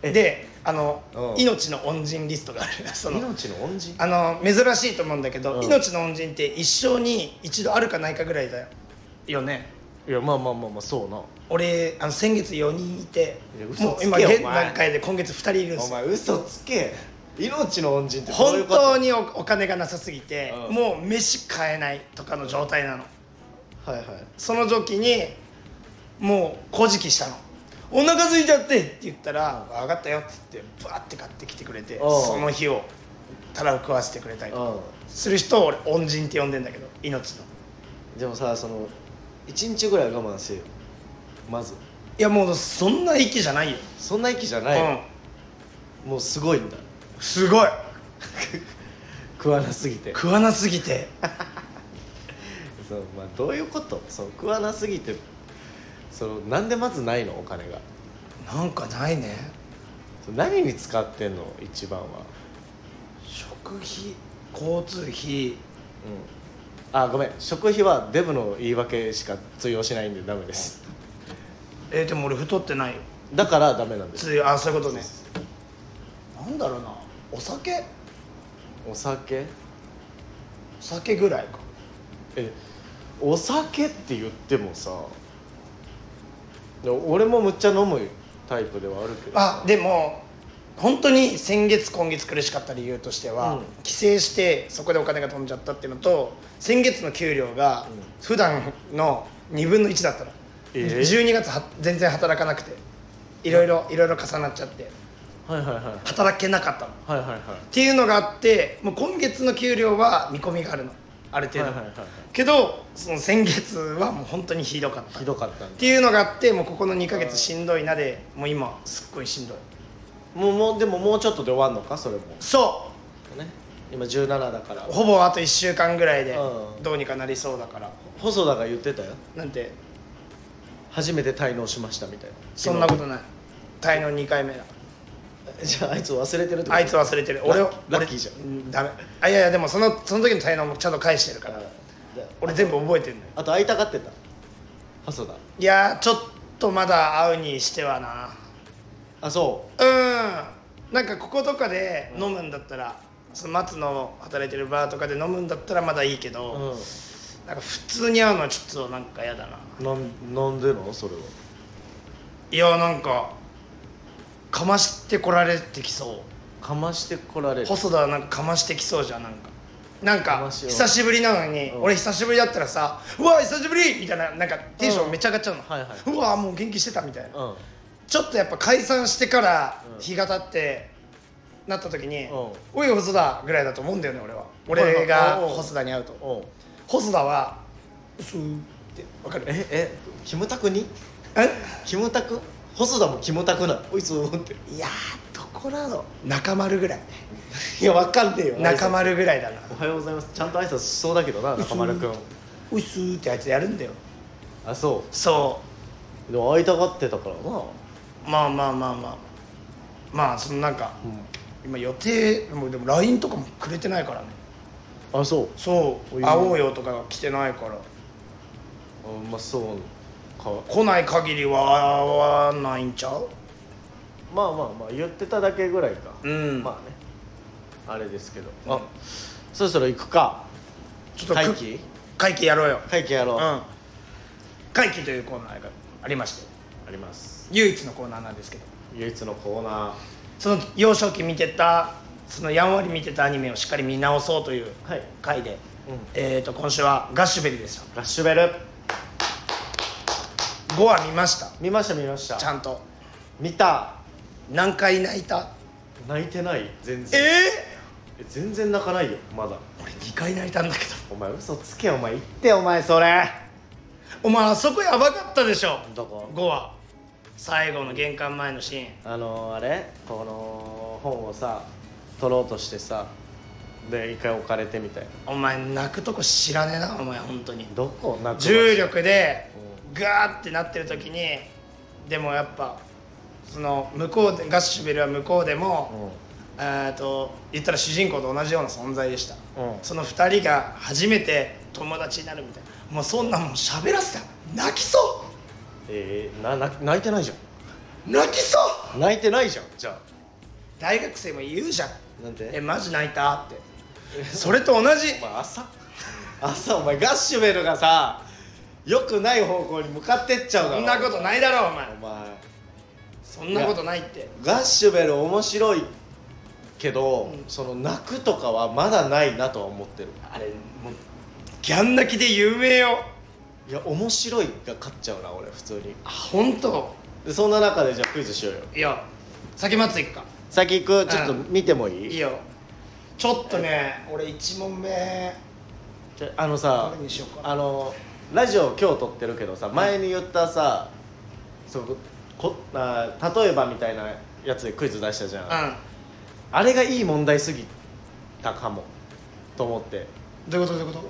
え？であのうん。命の恩人リストがある。その命の恩人？あの珍しいと思うんだけど、うん。命の恩人って一生に一度あるかないかぐらいだよ。よね。いやまあまあまあまあそうな。俺あの先月4人いてもう今現段階で今月2人いるんでおすよ。前嘘つけ。命の恩人ってどういうこと？本当におお金がなさすぎて、うん。もう飯買えないとかの状態なの。はいはい。その時にもうこじきしたの「お腹空いちゃって」って言ったら「分かったよ」っつってバーって買ってきてくれてうん。その日をたらふ食わせてくれたりする人を俺恩人って呼んでんだけど命の。んでもさその1日ぐらい我慢せよ。まず。いやもうそんな息じゃないよ、そんな息じゃない、うん。もうすごいんだ。すごい。食わなすぎて。食わなすぎて。そう、まあ、どういうこと？その食わなすぎてそのなんでまずないのお金が？なんかないね。何に使ってんの一番は？食費交通費。うん。あごめん。食費はデブの言い訳しか通用しないんでダメです。えーでも俺太ってないよ。だからダメなんです。あそういうことね。なんだろうな。お酒？お酒？お酒ぐらいか。えお酒って言ってもさで俺もむっちゃ飲むタイプではあるけど。あでも本当に先月今月苦しかった理由としては、うん。帰省してそこでお金が飛んじゃったっていうのと先月の給料がうん。普段の2分の1だったの、えー？12月は全然働かなくていろいろいろいろ重なっちゃってはいはいはい。働けなかったの。っはいはいはい。ていうのがあってもう今月の給料は見込みがあるのある程度、はいはいはいはい。けどその先月はもう本当にひどかった。ひどかったっていうのがあってもうここの2ヶ月しんどいなでもう今すっごいしんどい。もうもうでももうちょっとで終わんのか？それも。そね。今17だから。うほぼあと1週間ぐらいでうん。どうにかなりそうだから。細田が言ってたよ。なんて？初めて滞納しましたみたいな。そんなことない。滞納2回目だ じゃああいつ忘れてるってことあいつ忘れてる。俺をララッキーじゃん。んダメ。あいやいやでもそのその時の滞納もちゃんと返してるから。俺全部覚えてるのよ。あと会いたがってた？細田。いやーちょっとまだ会うにしてはな。あそう？ん。なんかこことかで飲むんだったらその松の働いてるバーとかで飲むんだったらまだいいけど、う、なんか普通に会うのはちょっとなんか嫌だな。うん、なんなんでの？それは。いやなんかかましてこられてきそう。かましてこられる細田はなんかかましてきそうじゃんなんか。なんかかましよう。久しぶりなのに、うん。俺久しぶりだったらさ「うわ久しぶり!」みたいななんかテンションめっちゃ上がっちゃうの、はいはい。うわもう元気してたみたいな、うん。ちょっとやっぱ解散してからうん日が経ってなった時にうん「おい細田」ぐらいだと思うんだよね俺は。俺はいがはいうん。細田に会うと。うん。細田は「うすー」ってわかる？ええキムタクに？え？キムタク？細田もキムタクなおいつっていやーどこだろう中丸ぐらい。いやわかんねえよ。中丸ぐらいだな。おはようございます。ちゃんと挨拶しそうだけどな中丸くん「うっすー」ってあいつやるんだよ。あそそう。でも会いたがってたからな。うまあまあまあまあ。まあそのなんか今予定でもでも LINE とかもくれてないからね。あそう。そう。会おうよとか来てないから。あまあそう。か来ない限りは会わないんちゃう？まあまあまあ言ってただけぐらいか。うん。まあねあれですけど、うんあそろそろ行くか。ちょっと会期会期やろうよ。会期やろう、あうん。会期というコーナーがありまして。ります。唯一のコーナーなんですけど。唯一のコーナその幼少期見てたそのやんわり見てたアニメをしっかり見直そうというーはい、回で、うん、えー、と今週はガッシュベリーでした。ラッシュベル5話見ました。見ました見ました。ちゃんと。見た。何回泣いた？泣いてない。全え然。ええ全然泣かないよまだ。俺2回泣いたんだけど。お前嘘つけお前言ってお前それ。お前あそこやばかったでしょ。どこ？5話最後の玄関前のシーン。あのあれ？この本をさ取ろうとしてさ。で一回置かれてみたいな。お前泣くとこ知らねえなお前本当に。どこ？泣く重力でうガーってなってる時にでもやっぱその向こうでガッシュベルは向こうでも、えー、と言ったら主人公と同じような存在でした、うん。その2人が初めて友達になるみたいな。もうそんなもん喋らせたら泣きそえー、なな泣いてないじゃう泣きそう。泣いてないじゃんじゃ大学生も言うじゃん。あなんえでマジ泣いたって。それと同じ。お前朝？朝お前ガッシュベルがさよくない方向に向かってっちゃうだろ。そんなことないだろお前。お前。そんなことないって。ガッシュベル面白いけど、うん。その泣くとかはまだないなとは思ってる。あれもうギャン泣きで有名よ。いや面白いが勝っちゃうな俺普通に。あ本当。でそんな中でじゃあクイズしようよ。いや先松行くか先行く？ちょっと見てもいい、いいよ。ちょっとね俺1問目。じゃあのさどれにしようか。あのラジオ今日撮ってるけどさ前に言ったさ、そうこあ例えばみたいなやつでクイズ出したじゃん、うん。あれがいい問題すぎたかも。と思って。どういうことどういうこと？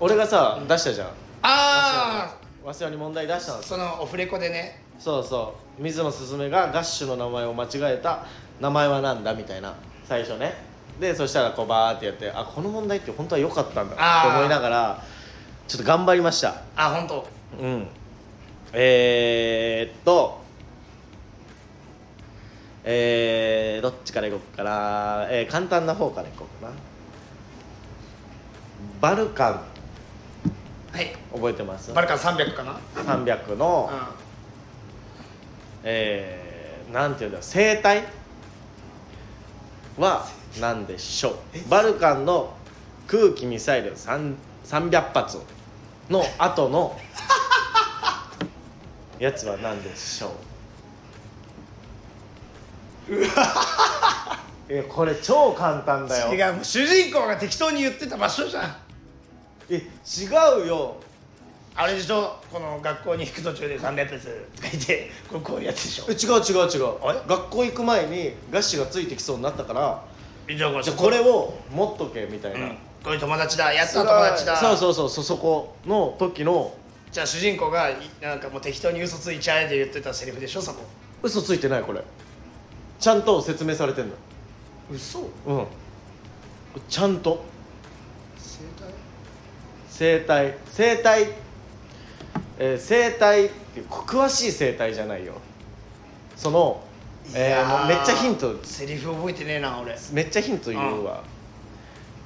俺がさ、出したじゃん。あ早稲田に問題出したんあですそのオフレコでね。そうそう。水野すすめがガッシュの名前を間違えた。名前は何だみたいな。最初ね。でそしたらこうバーってやってあこの問題って本当は良かったんだと思いながらちょっと頑張りました。あ本当。うん。えー、っと。えー、どっちからいこうかな、えー、簡単な方からいこうかな。バルカン。はい。覚えてます？バルカン300かな？300の、うえー、なんていうんだ生態？は何でしょう。バルカンの空気ミサイル3 300発の後のやつは何でしょう？うわ。えこれ超簡単だよ。ん違うもう主人公が適当に言ってた場所じゃん。え違うよ。あれでしょ？この学校に行く途中で300発とか言ってこうこういうやつでしょ。え違う違う違う。学校行く前にガッシュがついてきそうになったからじゃあじゃあこれを持っとけみたいな、うんこういう友達だやった友達だ。そうそうそうそそこの時の。じゃあ主人公がいなんかもう適当に嘘ついちゃえで言ってたセリフでしょそこ。嘘ついてないこれ。ちゃんと説明されてんの。嘘？うん。ちゃんと。生態生態生態えー生態っていう詳しい生態じゃないよ。その、えーもうめっちゃヒント。セリフ覚えてねえな俺。めっちゃヒント言うわ、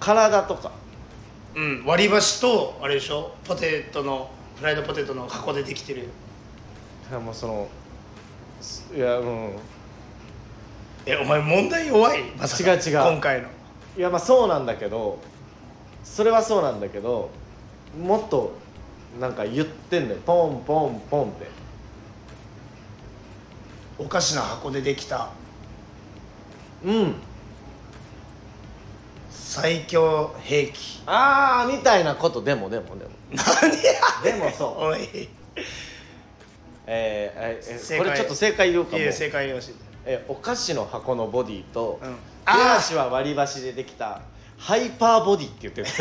体とか。うん割り箸とあれでしょポテトのフライドポテトの箱でできてる。いやもうそのいやうん。えお前問題弱い？まさか違う。違う今回の。いやまあそうなんだけどそれはそうなんだけどもっとなんか言ってんのよ。ポンポンポンって。おかしな箱でできた。うん最強兵器。ああみたいなことでもでもでも。何やでもそう。おい。えーえこれちょっと正解言おうかも。いいよ正解よし。えお菓子の箱のボディと、うん。手あー足は割り箸でできたハイパーボディって言ってる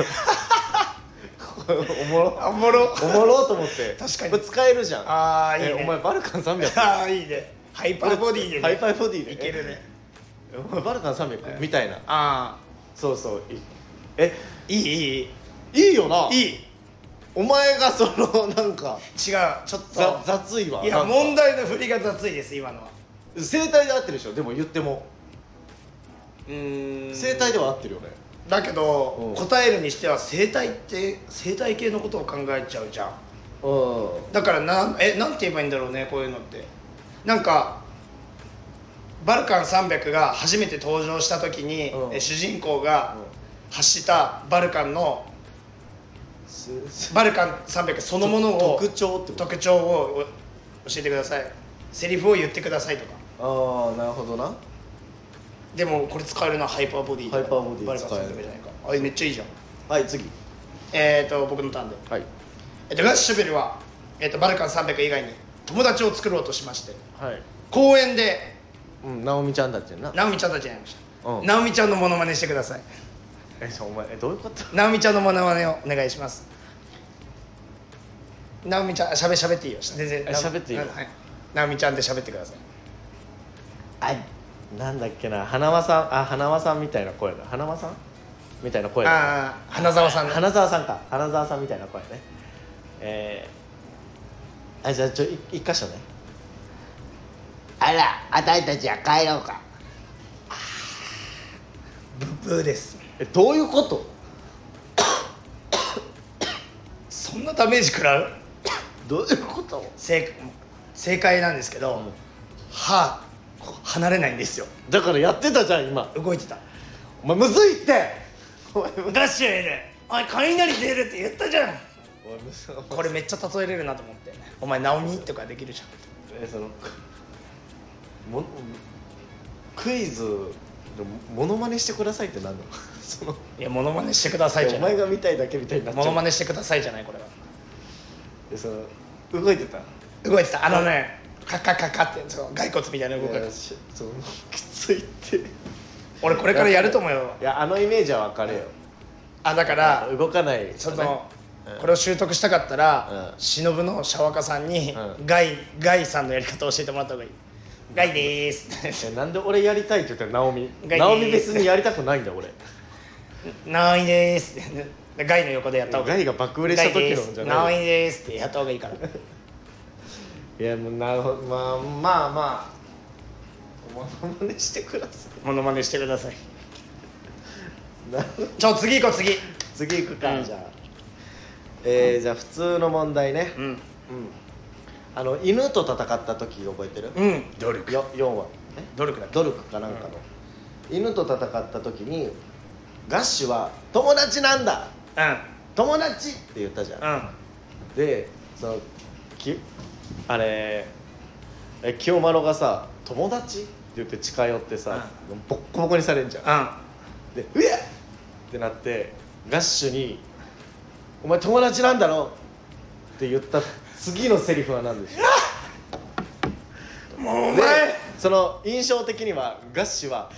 おもろ。おもろ。おもろと思って。確かに。これ使えるじゃん。ああいいね。えお前バルカン300ああいいね。ハイパーボディで、ね、ハイパーボディで。いけるね。お前バルカン300みたいな。あそうそう。いえい。いいい？いいよな。いい。お前がそのなんかちょっと。雑いわ。いや問題の振りが雑いです今のは。生体で合ってるでしょ？でも言っても。うーん。生体では合ってるよね。だけうどん。答えるにしては生態って生態系のことを考えちゃうじゃん。うん。だからなえなんて言えばいいんだろうねこういうのって。なんかバルカン300が初めて登場した時に、うん。え主人公が発したバルカンのバルカン300そのものを特徴特徴をお教えてください。セリフを言ってくださいとか。ああなるほどな。でもこれ使えるなハイパーボディハイパーボディバルカン使える。300じゃないか。あれめっちゃいいじゃん。はい次。えっ、ー、と僕のターンで。はい。えっと、ガッシュベルは、えっと、バルカン300以外に友達を作ろうとしまして。はい。公園でうん直美ちゃんたちやな。直美ちゃんたちに会いました、うん。直美ちゃんのモノマネしてください。えそうお前えどういうこと？直美ちゃんのモノマネをお願いします。直美ちゃんしゃべしゃべっていいよ。全然。え喋っていいようんはい。直美ちゃんで喋ってください。あなんだっけな。花輪さんあ花輪さんみたいな声だ。花輪さん？みたいな声だああ花澤さん。の花澤さんか。花澤さんみたいな声ね。えー、あじゃあちょい一箇所ねあら、あたいたちは帰ろうか。ブッブーです。えどういうこと？そんなダメージ食らう？どういうこと？正正解なんですけど、うん。歯離れないんですよ。だからやってたじゃん今。動いてた。お前むずいって。お前ガッシュエルおい雷出るって言ったじゃん。お前むずこれめっちゃ例えれるなと思って。お前ナオミとかできるじゃん。えそのもクイズでもモノマネしてくださいってなんの？そのいやモノマネしてくださいじゃない。お前が見たいだけみたいになっちゃう。モノマネしてくださいじゃないこれは。でその動いてた？動いてた。あのねカッカッカッカってその骸骨みたいな動きいやしそのきついって。い俺これからやると思うよ。やあのイメージは分かるよ。あだから動かないその、うん。これを習得したかったら、うん。忍のシャワカさんに、うん。ガイガイさんのやり方を教えてもらった方がいいガイでーす。え なんで俺やりたいって言ったら直美直美別にやりたくないんだ俺。ナオミでーす。ガイの横でやった方が。いいガイが爆売れした時のじゃナオミないでーすってやった方がいいから。いやもうなるほどまあまあまあモノマネしてくださモノマネしてくださいちょ次行こう次次行くか、うんじゃあえーじゃあ普通の問題ねうんうんあの犬と戦った時覚えてる、うん。努力よ4話。え？努力だ。っけ努力かなんかの、犬と戦った時にガッシュは「友達なんだ。うん。友達!」って言ったじゃん、うん。でそのきあれえ清丸がさ「友達?」って言って近寄ってさ、ボッコボコにされんじゃん。うん。で「うえっ!」ってなってガッシュに「お前友達なんだろ?」って言った次のセリフは何でしょう？もうおで前その印象的にはガッシュは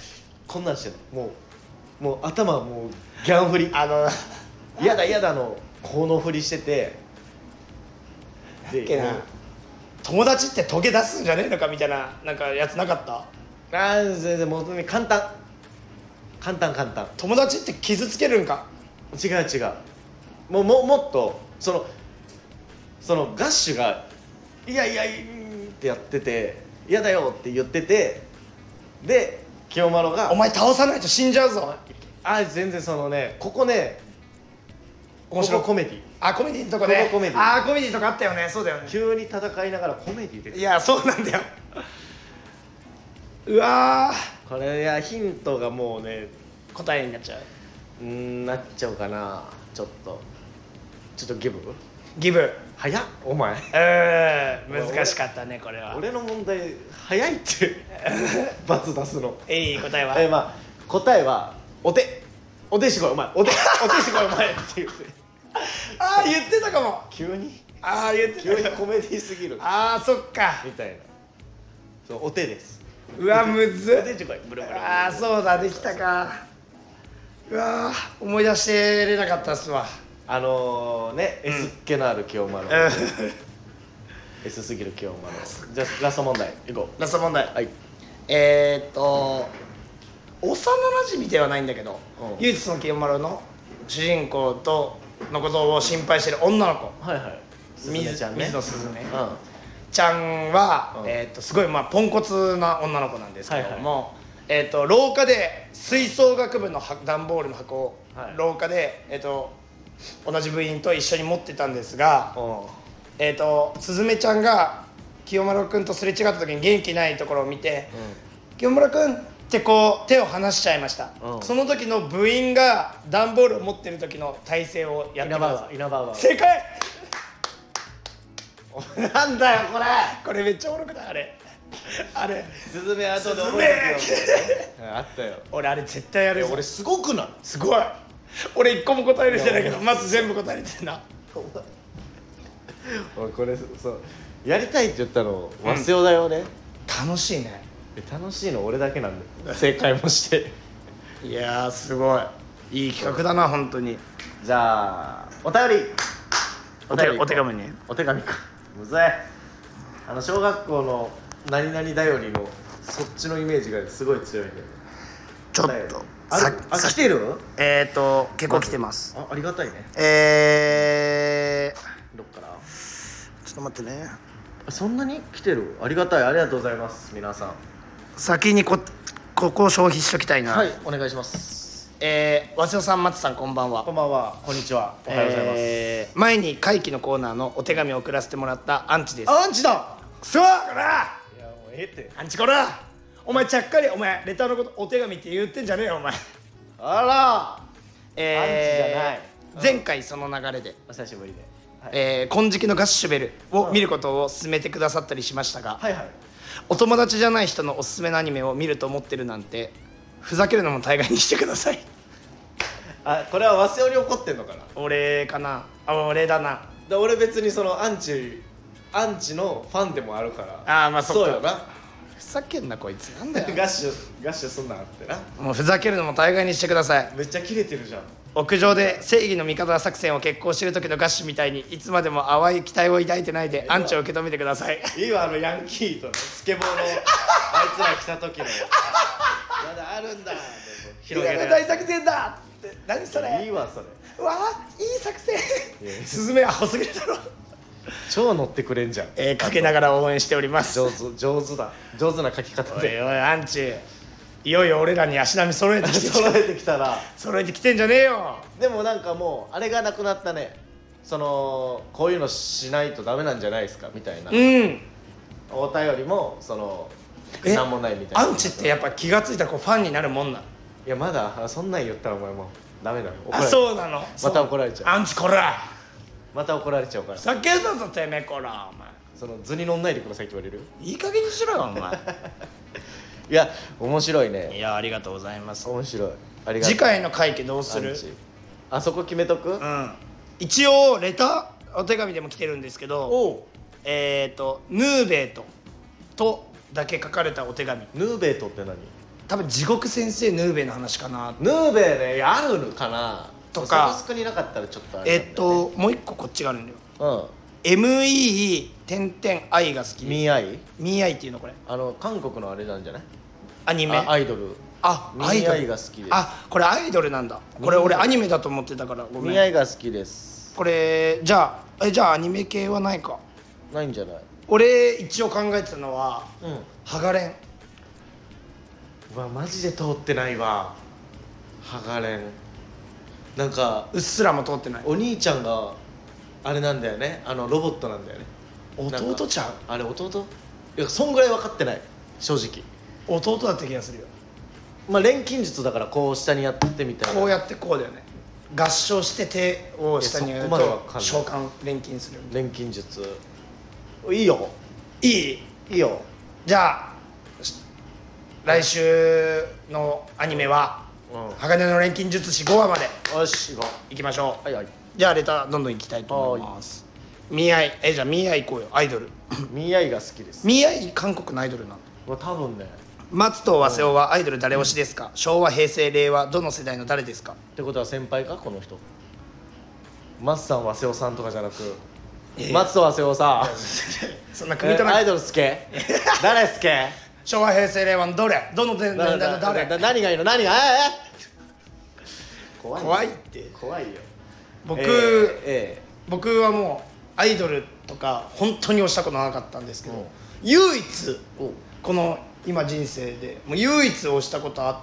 こんなんしてるもうもう頭もうギャン振り。あの嫌だ嫌だのこの振りしてて。でけな。友達ってトゲ出すんじゃねえのかみたいななんかやつなかった？あー全然もう簡単。簡単簡単。友達って傷つけるんか？違う違う。もうももっとそのそのガッシュが「いやいやいい」ってやってて「嫌だよ」って言っててで清丸がお前倒さないと死んじゃうぞ。あ全然そのねここね面白いコメディあコメディのとこでここコメディあーコメディとかあったよね。そうだよね。急に戦いながらコメディでいやそうなんだよ。うわこれいやヒントがもうねー答えになっちゃう。うーんなっちゃうかな。ちょっと。ちょっとギブ？ギブ早っ。お前。うーん難しかったねこれは。俺の問題早いって。罰出すの。いい答えは？えまあ答えはお手お手してこいお前。お手 お手してこいお前。って言って。ああ言ってたかも。急に？ああ言って急にたコメディすぎる。ああそっか。みたいな。そうお手です。うわむずっ。出てこい。ブルブルああそうだできたか。うわー思い出してれなかったっすわあのー、ね、S っ気のある清丸、うん S すぎる清丸。じゃあラスト問題いこラスト問題。うはい。えー、っと幼馴染ではないんだけどうん。唯一の清丸の主人公とのことを心配してる女の子。はいはい。すずめちゃんね。水野すずめうん。ちゃんは、うん。えー、とすごい、まあ、ポンコツな女の子なんですけども、えー、と廊下で吹奏楽部のは段ボールの箱を、はい。廊下で、えー、と同じ部員と一緒に持ってたんですが、うん。えー、とすずめちゃんが清丸君とすれ違った時に元気ないところを見て「清丸君」ってこう手を離しちゃいました、うん。その時の部員が段ボールを持ってる時の体勢をやって稲葉くださいは稲葉は。正解！なんだよこれ。これめっちゃおもろくない？あれ。あれ。スズメ後で覚えてあったよ。俺あれ絶対やる俺すごくない？すごい俺一個も答えれてないけどまず全部答えれてるな。俺これそうやりたいって言ったの和代だよね、楽しいね。え楽しいの俺だけなんだ。よ正解もして。いやーすごい。いい企画だな本当に。じゃあお便り。お手便りお手紙ね。お手紙か。むずい。あの小学校の何々だよりのそっちのイメージがすごい強いんだよね。ちょっとあ来てる？えっ、ー、と結構来てます。あありがたいね。えどっから？ー、ちょっと待ってね。そんなに来てる？ありがたい。ありがとうございます皆さん。先にこここを消費しときたいな。はいお願いします。えー、和代さん松さんこんばんは。こんばんは。こんにちは。おはようございます、えー前に会期のコーナーのお手紙を送らせてもらったアンチです。アンチだ。くそこら。いやもうええって。アンチこらお前ちゃっかりお前レターのことお手紙って言ってんじゃねえよお前。あえーアンチじゃない。うん。前回その流れで、らお久しぶりではい、えー金色のガッシュベルを見ることを勧めてくださったりしましたが、はいはい。お友達じゃない人のおすすめのアニメを見ると思ってるなんてふざけるのも大概にしてください。あこれは和代に怒ってんのかな？俺かな。あ俺だな。で俺別にそのアンチアンチのファンでもあるから。あーまあそっか。そうよな。ふざけんなこいつ。なんだよ。ガッシュガッシュすんなってな。もうふざけるのも大概にしてください。めっちゃキレてるじゃん。屋上で正義の味方作戦を決行してる時のガッシュみたいにいつまでも淡い期待を抱いてないでアンチを受け止めてください。いいわあのヤンキーとねスケボーのあいつら来た時の。まだあるんだ広げる大作戦だって。何それ。いいわそれ。うわいい作戦。スズメアホすぎるだろ超乗ってくれんじゃん。えー、かけながら応援しております。上手上手だ。上手な書き方おいでおいアンチ。いよいよ俺らに足並み揃えてきて 揃えてきたら。揃えてきてんじゃねえよ。でもなんかもうあれがなくなったね。そのこういうのしないとダメなんじゃないですか？みたいな。うん。お便りもそのえなんもないみたいな。アンチってやっぱ気が付いたらこうファンになるもんなんいやまだあそんなん言ったらお前もうダメだよ。怒らあれそうなの？また怒られちゃう。アンチこらまた怒られちゃうから。ふざけんなぞてめえこらお前。その図に乗んないでくださいって言われる？いい加減にしろよお前。いや面白いね。いやありがとうございます。面白い。ありがとう。次回の会期どうする？あそこ決めとく？うん。一応レターお手紙でも来てるんですけどえっ、ー、とヌーベイととだけ書かれたお手紙。ヌーベイトって何？多分地獄先生ヌーベイの話かな。ヌーベイねあるのかな？とか。サブスクになかったらちょっとあれえっ、ともう一個こっちがあるんだよ。うん。ME 点々 I が好き。ミーアイ？ミーアイっていうのこれ。あの韓国のあれなんじゃない？アニメ。あアイドル。あアイが好きで。すあこれアイドルなんだ。これ俺アニメだと思ってたからごめん。ミーアイが好きです。これじゃあえじゃあアニメ系はないか。ないんじゃない？俺一応考えてたのはうん。ハガレン。うわマジで通ってないわ。ハガレンなんかうっすらも通ってない。お兄ちゃんがあれなんだよね。あのロボットなんだよね。弟ちゃうあれ弟？いやそんぐらい分かってない。正直。弟だった気がするよ。まあ錬金術だからこう下にやってみたいな。こうやってこうだよね。合唱して手を下にやると召喚錬金する錬金術。いいよ。いい？いいよ。じゃあし来週のアニメはうん「鋼の錬金術師」5話まで。よし行こいきましょう。うはいはい。じゃあレターどんどんいきたいと思います。ミーアイ。えじゃあミーアイ行こうよ。アイドル。ミーアイが好きです。ミーアイ韓国のアイドルなんだ。もう多分ね。松とわせおはアイドル誰推しですか？昭和平成令和どの世代の誰ですか？ってことは先輩か？この人。松さんは瀬尾さんとかじゃなく。松とは瀬尾さ そんな組み取らないえアイドル好き？誰好き？昭和平成令和のどれ？どの年代の誰？な何がいいの？何が？ええ？怖い。怖いって。怖いよ。僕、えーえ僕はもうアイドルとか本当に推したことなかったんですけど、うん。唯一この今人生でもう唯一推したことあっ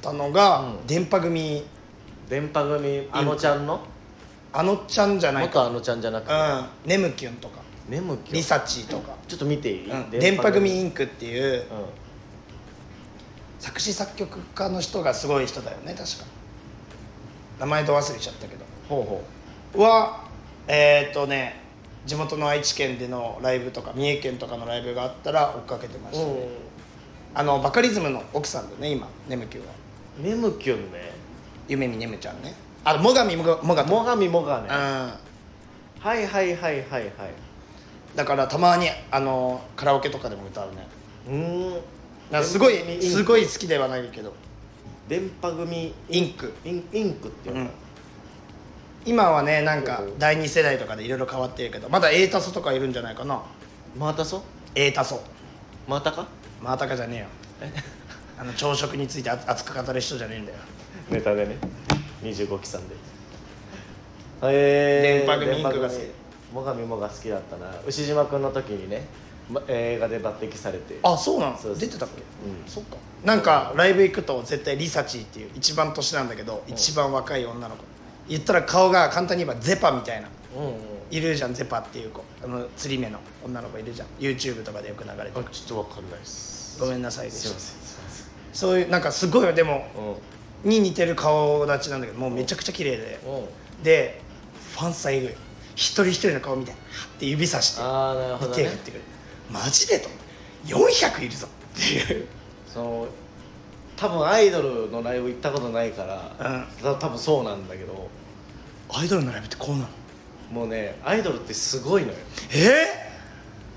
たのが、うん。電波組。電波組？あのちゃんの？あのちゃんじゃないか。元あのちゃんじゃなくて。うん。ネムキュンとか眠気リサチとか、ちょっと見ていい、うん。電波組。インンクっていう。うん。作詞作曲家の人がすごい人だよね確か。名前と忘れちゃったけど。ほうほはえっ、とね地元の愛知県でのライブとか三重県とかのライブがあったら追っかけてました、ね。う。あのバカリズムの奥さんだね今ネムキュンはうん眠気ね。夢見ネムちゃんね。あ最上もがもがと。もがみもがね。うん。はいはいはいはいはいだからたまにあのカラオケとかでも歌うね。うーん。だからすごいすごい好きではないけど。電波組インク。インインクっていうの、うん。今はねなんか第2世代とかでいろいろ変わってるけどまだ A タソとかいるんじゃないかな。またそ A タソ。またか？またかじゃねえよ。あの朝食について熱熱く語る人じゃねえんだよ。ネタでね。25期さんで。えー、電波組インクが好きもがみもが好きだったな。牛島君の時にね、ま、映画で抜擢されて。あそうなのそうそう出てたっけ？うん。そっか。なんかライブ行くと絶対リサチーっていう一番年なんだけど一番若い女の子。言ったら顔が簡単に言えばゼパみたいな。うんうん。いるじゃんゼパっていう子。あの釣り目の女の子いるじゃん。YouTube とかでよく流れてあるちょっとわかんないです。ごめんなさいですいませんすいません。そういうなんかすごいでもうん。に似てる顔立ちなんだけどもうめちゃくちゃ綺麗で。うん。でファンサイグ一人一人の顔見てはって指さして手振ってくるマジでと。400いるぞ。っていう。その多分アイドルのライブ行ったことないから、うん。た多分そうなんだけど。アイドルのライブってこうなの？もうねアイドルってすごいのよ。え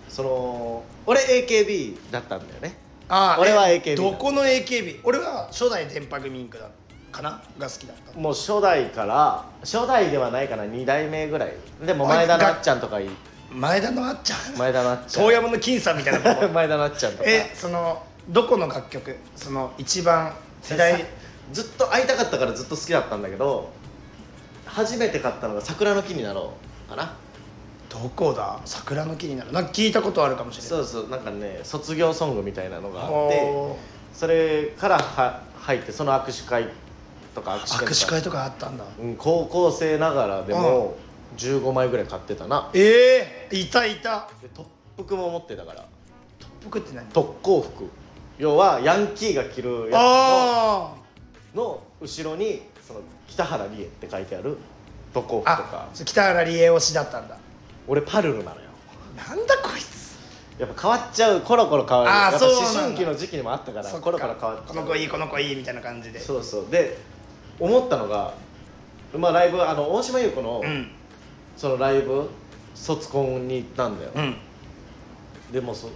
その俺 AKB だったんだよね。あ俺はえ AKB どこの AKB 俺は初代電波組インクだかな？が好きだった。もう初代から初代ではないかな2代目ぐらい。でも前田なっちゃんとかいい。前田のあっちゃん？前田なっちゃん。遠山の金さんみたいな子 前田なっちゃんとか。えそのどこの楽曲？その一番世代？ずっと会いたかったからずっと好きだったんだけど初めて買ったのが桜の木になろうかな。どこだ？桜の木になる？なんか聞いたことあるかもしれない。そうそうなんかね卒業ソングみたいなのがあっておそれからは入ってその握手会とか握手会とか。握手会とかあったんだ。うん、高校生ながらでも15枚ぐらい買ってたな。ええいたいた。で特服も持ってたから。僕って何？特攻服。要はヤンキーが着るやあつのの後ろにその北原理恵って書いてある特攻服あとか北原理恵推しだったんだ。俺パルルなのよ。なんだこいつ。やっぱ変わっちゃうコロコロ変わる。やっぱ思春期の時期にもあったからコロコロ変わっちゃうこの子いいこの子いいみたいな感じで。そうそう。で思ったのがまあライブあの大島優子の、うん。そのライブ卒コンに行ったんだよ、うん。でもそ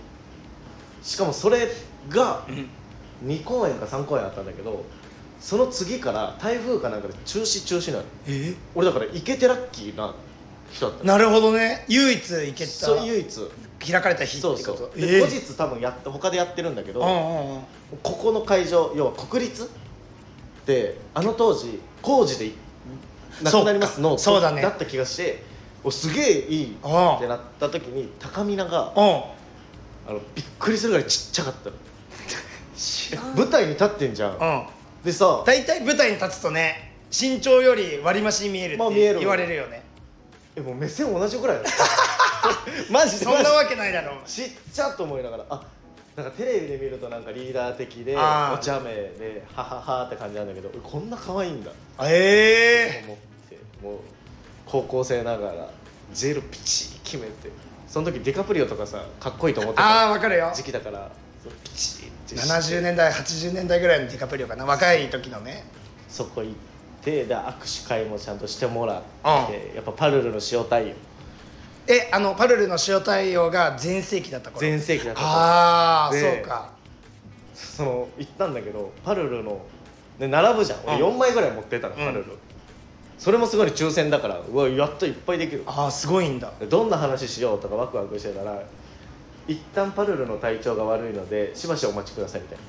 しかもそれがうん。2公演か3公演あったんだけどその次から台風かなんかで中止中止なのえ？俺だから行けてラッキーな人だった。のなるほどね。唯一行けた。そう唯一。開かれた日ってそうこと？そうで、ええ。後日多分やって他でやってるんだけど、うんうんうん。ここの会場要は国立？ってあの当時工事でいなくなりますのそうだね。だった気がしておすげえいいってなった時に高見菜がうん。あのびっくりするぐらいちっちゃかった 舞台に立ってんじゃん、うん。でさ大体舞台に立つとね身長より割り増しに見えるっまあ見える。て言われるよね。えもう目線同じぐらい マジで。そんなわけないだろ。ちっちゃと思いながらあなんかテレビで見るとなんかリーダー的であー。お茶目ではははって感じなんだけどこんな可愛いんだ。ええ思ってもう高校生ながらジェルピチッ決めてその時ディカプリオとかさかっこいいと思ってあたあ分かるよ。時期だからそうピチッてして。70年代80年代ぐらいのディカプリオかな若い時のね。そこ行ってで握手会もちゃんとしてもらってうやっぱパルルの塩対応えあのパルルの塩対応が全盛期だった頃。全盛期だったああでそうか。その行ったんだけどパルルの、ね、並ぶじゃん。俺うん。4枚ぐらい持ってたの、うん。パルル。それもすごい抽選だからうわやっといっぱいできる。ああすごいんだ。でどんな話しようとかワクワクしてたら一旦パルルの体調が悪いのでしばしお待ちくださいみたいな。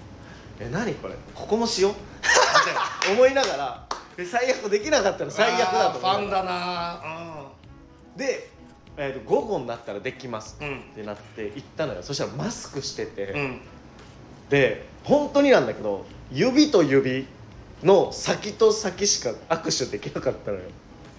え何これ？ここもしようみたいな。思いながらで最悪できなかったら最悪だと思ファンだなで、えー、と午後になったらできますうん。ってなって行ったのよ。そしたらマスクしてて、うん。うんで本当になんだけど指と指の先と先しか握手できなかったのよ。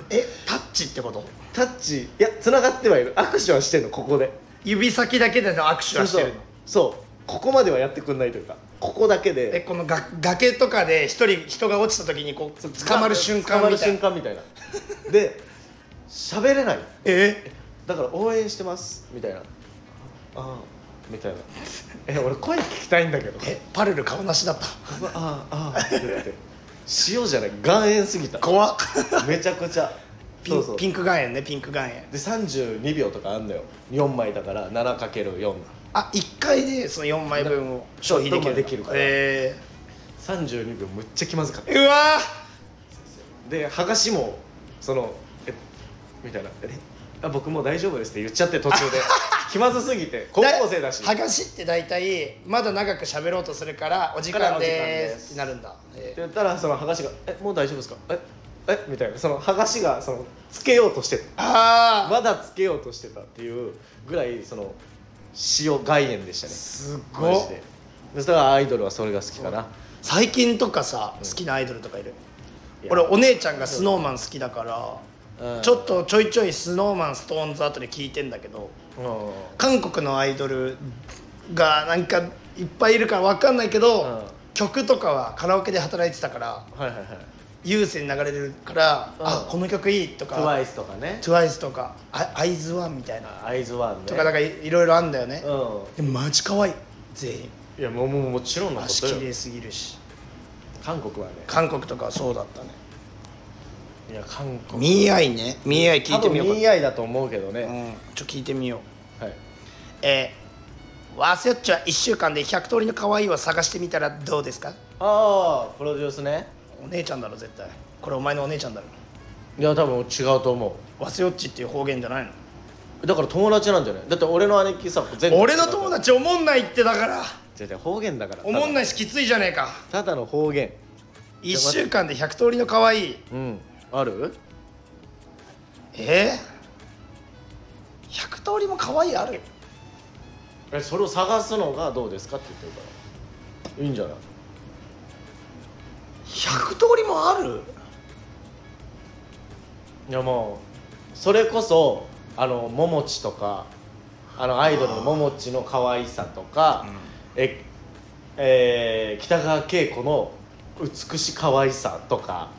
えタッチってこと？タッチ。いや繋がってはいる。握手はしてんのここで。指先だけでの握手はしてるの？そう。そうここまではやってくんないというかここだけえでこのが崖とかで一人人が落ちた時にこう捕まる瞬間捕まるみたいな。瞬間みたいな。で喋れない。え？だから応援してますみたいな。ああ。みたいな。え俺声聞きたいんだけど。えパルル顔なしだった。うわあああ。って言って。塩じゃない。岩塩すぎた。怖っ。めちゃくちゃ。ピンそうそう。ピンク岩塩ねピンク岩塩。で32秒とかあんのよ。4枚だから 7×4 あ一1回でその4枚分を消費できるできるから。え32秒むっちゃ気まずかった。ー、うわで剥がしもそのえみたいな「えあ僕もう大丈夫です」って言っちゃって途中で。気まずすぎて。高校生だし。剥がしって大体まだ長く喋ろうとするからお時間でーす。ってなるんだ、えって言ったらその剥がしが「えもう大丈夫ですか？ええみたいな。その剥がしがそのつけようとしてた。ああ、まだつけようとしてたっていうぐらいその塩岩塩でしたね。すごっ。マジで。でそれはアイドルはそれが好きかな。最近とかさ好きなアイドルとかいる、俺お姉ちゃんがスノーマン好きだから、うん。ちょっとちょいちょいスノーマンストーンズあたり聞いてんだけどうん。韓国のアイドルがなんかいっぱいいるから分かんないけど、うん。曲とかはカラオケで働いてたからはいはいはい。有線流れてるから、うん。あこの曲いいとか TWICE とかね。TWICE とかあアイズワンみたいな。アイズワンね。とかなんかいいろいろあんだよね、うでもマジ可愛い。全員。んいやもうもうもちろんのことよ。足綺麗すぎるし。韓国はね。韓国とかはそうだったねいや韓国。ミーアイね。ミーアイ聞いてみようか。ミーアイだと思うけどね、うん。ちょっと聞いてみよう。はい。えー、ワセヨッチは1週間で100通りの可愛いを探してみたらどうですか？ああプロデュースね。お姉ちゃんだろ絶対。これお前のお姉ちゃんだろ。いや多分違うと思ワセヨッチっていう方言じゃないの？うだから友達なんじゃない？だって俺の姉貴さ全俺の友達おもんないってだから。じゃじゃ方言だから。おもんないいしきついじゃねえか。ただの方言。1週間で100通りの可愛い。うんある？え？ー、100通りも可愛いある。えそれを探すのがどうですかって言ってるから。いいんじゃない？100通りもある？いやもうそれこそあのももちとかあのアイドルのももちの可愛さとか、ええー北川景子の美し可愛さとか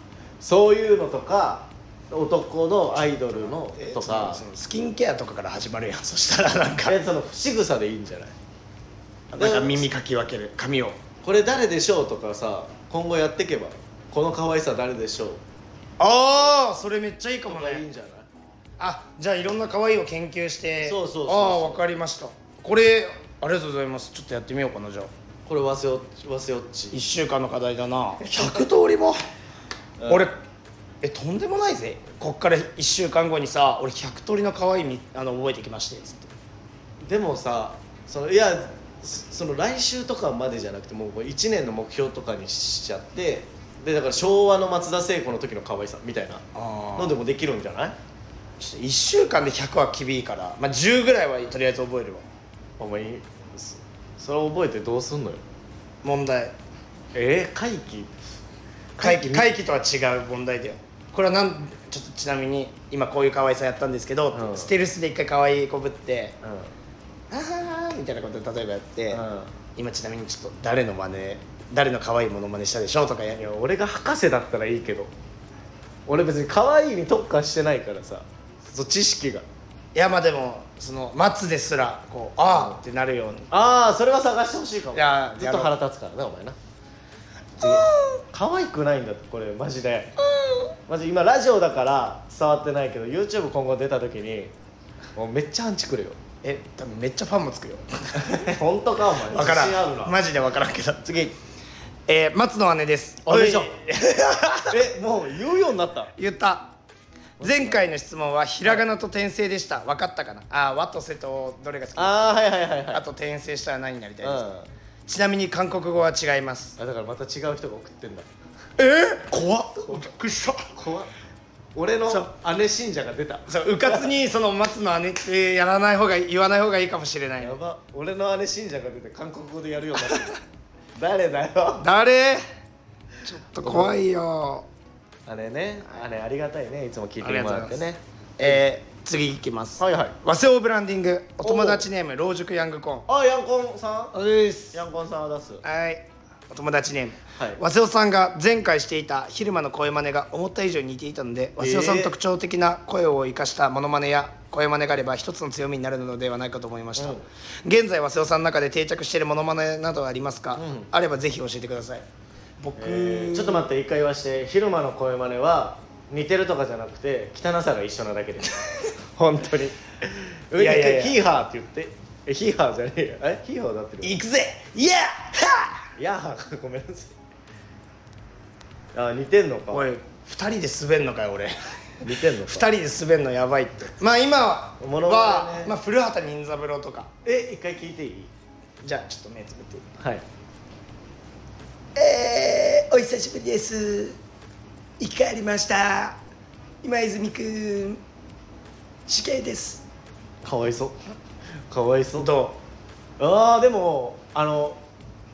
そういうのとか男のアイドルのえーとかそのスキンケアとかから始まるやん。そしたらなんか。えその仕草でいいんじゃない？なんか耳かき分ける。髪を。これ誰でしょうとかさ今後やっていけばこの可愛さ誰でしょう？ああそれめっちゃいいかもとかいいんねじゃない？あじゃあいろんな可愛いを研究して。そうそうそうああ分かりました。これありがとうございます。ちょっとやってみようかなじゃあ。これわせおっち1週間の課題だな。100通りも、うん俺えとんでもないぜ。こっから1週間後にさ俺100通りの可愛いみあの覚えてきましてつって。でもさそのいやそその来週とかまでじゃなくてもう1年の目標とかにしちゃってでだから昭和の松田聖子の時の可愛さみたいな。あのでもできるんじゃない？ちょっと1週間で100は厳いいから、まあ、10ぐらいはとりあえず覚えるわ。お前そそれ覚えてどうすんのよ。問題。えー、会期？回帰帰回帰とは違う問題だよ。これはなんちょっとちなみに今こういう可愛さやったんですけど、うん。ステルスで一回可愛いこぶってう「ああ」みたいなこと例えばやって、ん、うん。今ちなみにちょっと誰の真似誰の可愛いものまねしたでしょとかやいや俺が博士だったらいいけど俺別に可愛いに特化してないからさそう知識が。いやまあでもその松ですらこう「ああ」ってなるように。ああそれは探してほしいかも。いやずっと腹立つからねお前な可愛くないんだってこれマジで。マジ今ラジオだから伝わってないけど YouTube 今後出た時にもうめっちゃアンチくるよ。え多分めっちゃファンもつくよ。本当かお前。分から自信あるな。んマジで分からんけど。次。えー、松の姉です。あれじゃんおい えもう言うようになった？言った。前回の質問はひらがなと転生でした。分かったかな？あー和と瀬とどれが好き？ああはいはいはいはい。あと転生したら何になりたいですか、うんちなみに韓国語は違います。あだからまた違う人が送ってんだ。え？ー、怖っ。びっくりした。怖っ。俺の姉信者が出た。そううかつにその松の姉ってやらない方が言わない方がいいかもしれない。やば。俺の姉信者が出て韓国語でやるようになってる。誰だよ。誰？ちょっと怖いよ。姉ね。姉ありがたいね。いつも聞いてもらってね。えー、次いきます。はいはい。和製オブランディング。お友達ネーム老熟ヤングコーン。あヤンコンさおです。んヤンコンさんを出す。はい。お友達ネーム、はい。和瀬尾さんが前回していた昼間の声真似が思った以上に似ていたので和瀬尾さんの特徴的な声を生かしたモノマネや声真似があれば一つの強みになるのではないかと思いました、うん。現在和瀬尾さんの中で定着しているモノマネなどはありますか、ん。あればぜひ教えてください。僕、えーちょっと待って一回言わして。昼間の声真似は似てるとかじゃなくて汚さが一緒なだけで。本当に。いやいやヒーハーって言って。えヒーハーじゃねえよ。え？ヒーハーだってる行くぜ。イヤー！はいやーごめんなさい。あ似てんのか。おい二人で滑んのかよ俺。似てんのか。二人で滑んのやばいって。まあ今は、モノマネね。まあ、古畑任三郎とか。え一回聞いていい？じゃあちょっと目つぶってはい。えー、お久しぶりです生き返りました。今泉くん死刑です。かわいそう。かわいそう。どああでもあの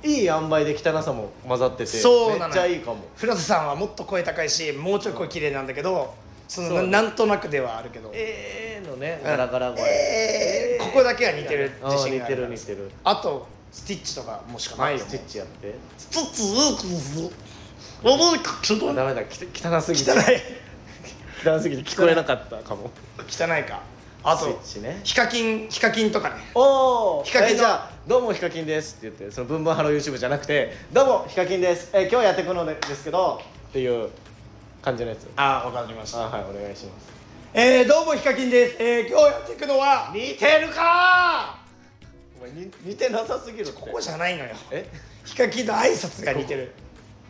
いい塩梅で汚さも混ざっててそうなのよ。めっちゃいいかも。古田さんはもっと声高いしもうちょい声綺麗なんだけどそのそなんとなくではあるけど。えーのねガラガラ声。えー。ここだけは似てるあー似て自信があるる似てる。あとスティッチとかもしかないよ。スティッチやって。スッチーもいちょっとあダメだき汚すぎて。汚い。汚すぎて。聞こえなかったかも。汚い。か。あとヒカキンヒカキンとかね。おおヒカキンのじゃあどうもヒカキンですって言ってそのブンブンハロー YouTube じゃなくてどうもヒカキンです。え今日やっていくのですけどっていう感じのやつ。ああわかりました。あはいお願いします。えー、どうもヒカキンです、えー、今日やっていくのは似てるかお前に似てなさすぎるここじゃないのよ。え？ヒカキンの挨拶が似てる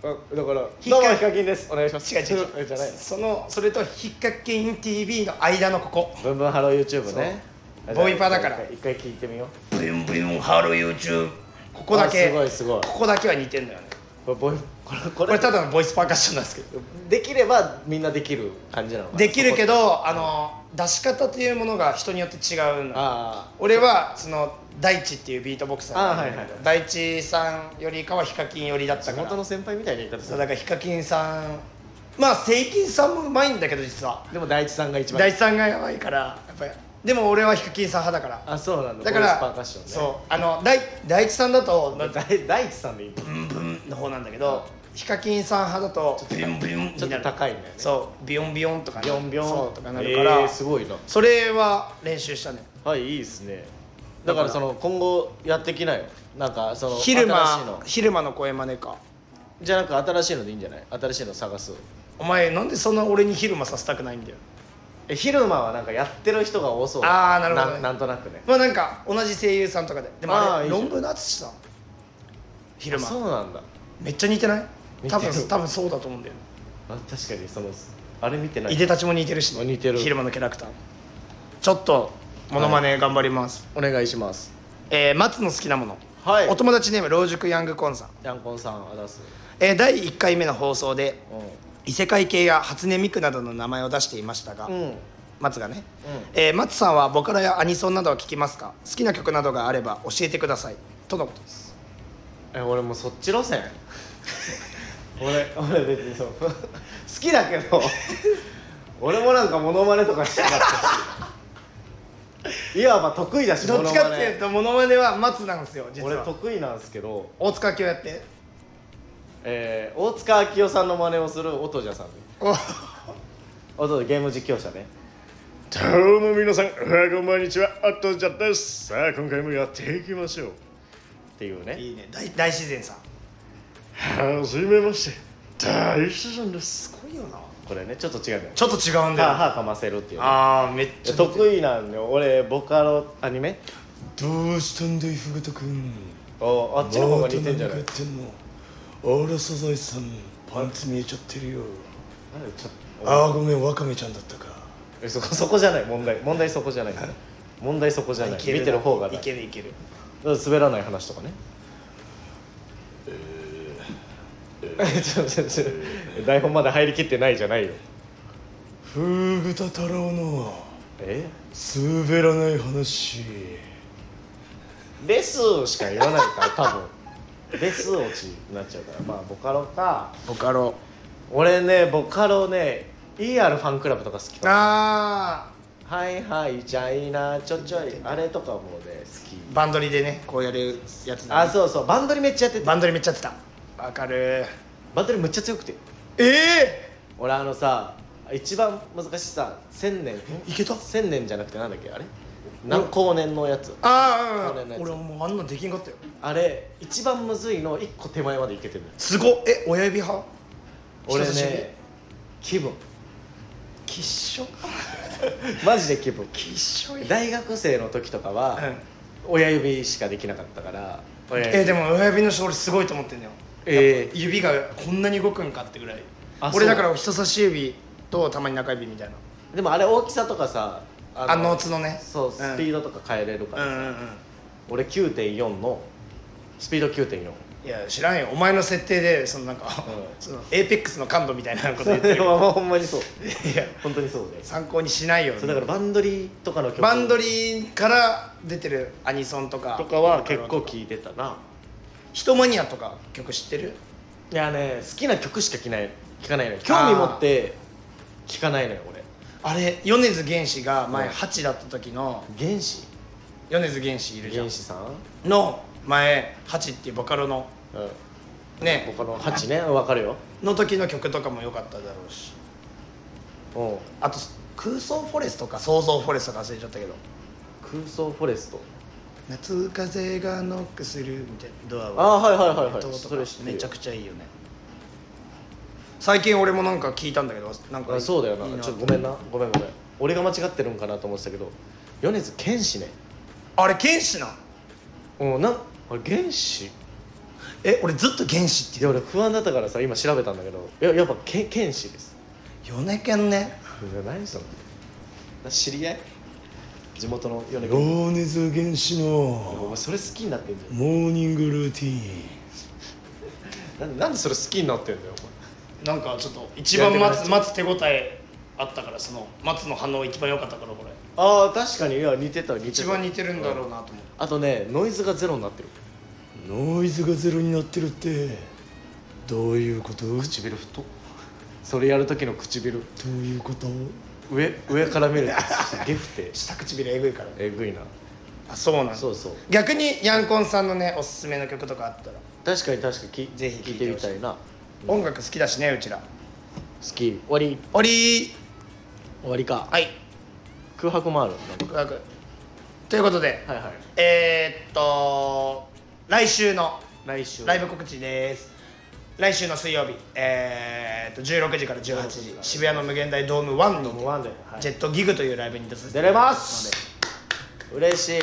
あだからヒカどうもヒカキンです。お願いします違う。違うえじゃないそのそれとヒカキン TV の間のここ。ブンブンハロー YouTube ね。そう。ボイパだから。一回一回聞いてみよう。ブンブンハロー YouTube ここだけ。あすごいすごい。ここだけは似てんだよね。これボイこれここれただのボイスパーカッションなんですけどできればみんなできる感じなのかな？できるけどどあの出し方というものが人によって違うのあ俺はその大地っていうビートボクサーがいるんだけどあ大地さんよりかはヒカキン寄りだったから。元の先輩みたいな言い方だからヒカキンさんまあセイキンさんもうまいんだけど実は。でも大地さんが一番。大地さんがやばいからやっぱり。でも俺はヒカキンさん派だから。あそうなんだ。だかボイスパーらカッションね。そう。あの大大地さんだと大地さんでいいブンブンの方なんだけどヒカキンさん派だとビュンビュン。ちょっと高いんだよね。そうビヨンビヨンとかね。ビョンビョン。そうとかなるから、えーすごいな。それは練習したね。はいいいですね。だからその今後やってきなよなんかその昼間の。昼間の声真似か。じゃなく新しいのでいいんじゃない？新しいの探すお前なんでそんな俺に昼間させたくないんだよ。え昼間はなんかやってる人が多そう。あーなるほどね。なんとなくね。まあなんか同じ声優さんとかで。でもあれ論文の淳さん。昼あそう間なんだ。めっちゃ似てない？多分多分そうだと思うんだよ。あ確かにそのあれ見てない。いでたちも似てるし、あ似てる。昼間のキャラクター。ちょっとモノマネ頑張ります、お願いします。えー松の好きなもの、はい。お友達ネーム老熟ヤングコンさん、ヤンコンさんあだす。えー第1回目の放送でう異世界系や初音ミクなどの名前を出していましたが、んうん。松がね、えー松さんはボカロやアニソンなどは聞きますか？好きな曲などがあれば教えてください。とのことです。え俺もうそっち路線俺。俺別にそう。好きだけど。俺もなんかモノマネとかしたかったし。いわば得意だしどっちかっていうとモノマネ。は松なんですよ実俺は得意なんですけど、大塚明夫やって。えー、大塚明夫さんの真似をする音じゃさんお。音でゲーム実況者ね。どうも皆さん、おはこんばんにちは、あっとじゃです。さあ、今回もやっていきましょう。っていうね。いいね。大大自然さんはじめまして、大自然です。すごいよな。これねちょっと違うんだよ。ちょっと違うんだよ。歯歯かませるっていうね。ああめっちゃ得意なんだよ。俺ボカロアニメ？どうしたんだいフグタ君おあっちの方が似てんじゃない？あらサザエさんパンツ見えちゃってるよ。なんでちょっと？ああごめんワカメちゃんだったか。えそこそこじゃない？問題。問題そこじゃない。問題そこじゃない。見てる方がだいけるいける滑らない。話とかねちょちょちょ台本まで入りきってないじゃないよ。フグタ太郎のえ？滑らない話。レスしか言わないから多分。レス落ちになっちゃうから。まあボカロか。ボカロ。俺ねボカロね ER ファンクラブとか好きかもあはいはいじゃあいいなちょちょいあれとかもね好き。ーバンドリでねこうやるやつだね。あそうそうバンドリめっちゃやっててバンドリめっちゃやってた。わかるバンドリめっちゃ強くて。ええ！俺あのさ一番難しいさ千年。いけた？千年じゃなくてなんだっけあれ？何光年のやつ。ああ俺もうあんなできんかったよ。あれ一番むずいの一個手前までいけてるすごっ。え親指派？俺ね気分。きっしょ。マジで気分。きっしょい。大学生の時とかはうん。親指しかできなかったからえでも親指の人俺すごいと思ってんだよえー指がこんなに動くんかってぐらい。俺だから人差し指とたまに中指みたいな。でもあれ大きさとかさああノーツのね。そうスピードとか変えれるからさ、うんうんうん。俺9.4のスピード9.4いや知らんよ。お前の設定でそのなんか、そのエーペックスの感度みたいなこと言ってる。ほんまにそう。いや。本当にそうで参考にしないよそうだからバンドリとかの曲。バンドリーから出てるアニソンとか。とかは結構聴いてたなヒトマニアとか曲知ってる？いやね好きな曲しか聴ない聴かないのよ。興味持って聴かないのよ俺。あれ米津玄師が前うん8だった時の原始米津玄師いるじゃん。原始さん？の前8っていうボカロのうん。ね。他の8ね。分かるよ。の時の曲とかも良かっただろうし。うん。あと空想フォレストか創造フォレストか忘れちゃったけど。空想フォレスト夏風がノックするみたいなドアあーはいはいはいはい。音とかそれ知ってる。よめちゃくちゃいいよね。最近俺もなんか聞いたんだけどなんかあそうだよいいなちょっとごめんな。ごめんごめん。俺が間違ってるんかなと思ってたけど米津玄師ね。あれ剣士なんうんなんあれ原始え俺ずっと原始っていや俺不安だったからさ今調べたんだけど。いややっぱけ剣士です。米剣ね。いや何その知り合い？地元の米津米津玄師おの前それ好きになってんじゃん。モーニングルーティンなんでなんでそれ好きになってんだよなんかちょっと一番待つ待つ手応えあったからその待つの反応一番良かったからこれ。ああ確かに。いや似てた似てた。一番似てるんだろうなと思って。あとねノイズがゼロになってる。ノイズがゼロになってるってどういうこと？どう唇太それやる時の唇。いうこと？上上から見ると すげえ太下唇えぐいからえぐいな。あそうなんだ。そうそう。逆にヤンコンさんのねおすすめの曲とかあったら。確かに確かに。きぜひ聞いてみたいな。音楽好きだしねうちら。好き。終わり。おり。終わりか。はい。空白もある。空白。ということではいはい。えー、っと来週の来週。ライブ告知です来週の水曜日えー、っと16時から18時渋谷の無限大ドーム1にジェットギグというライブに出させて出れます。嬉しい。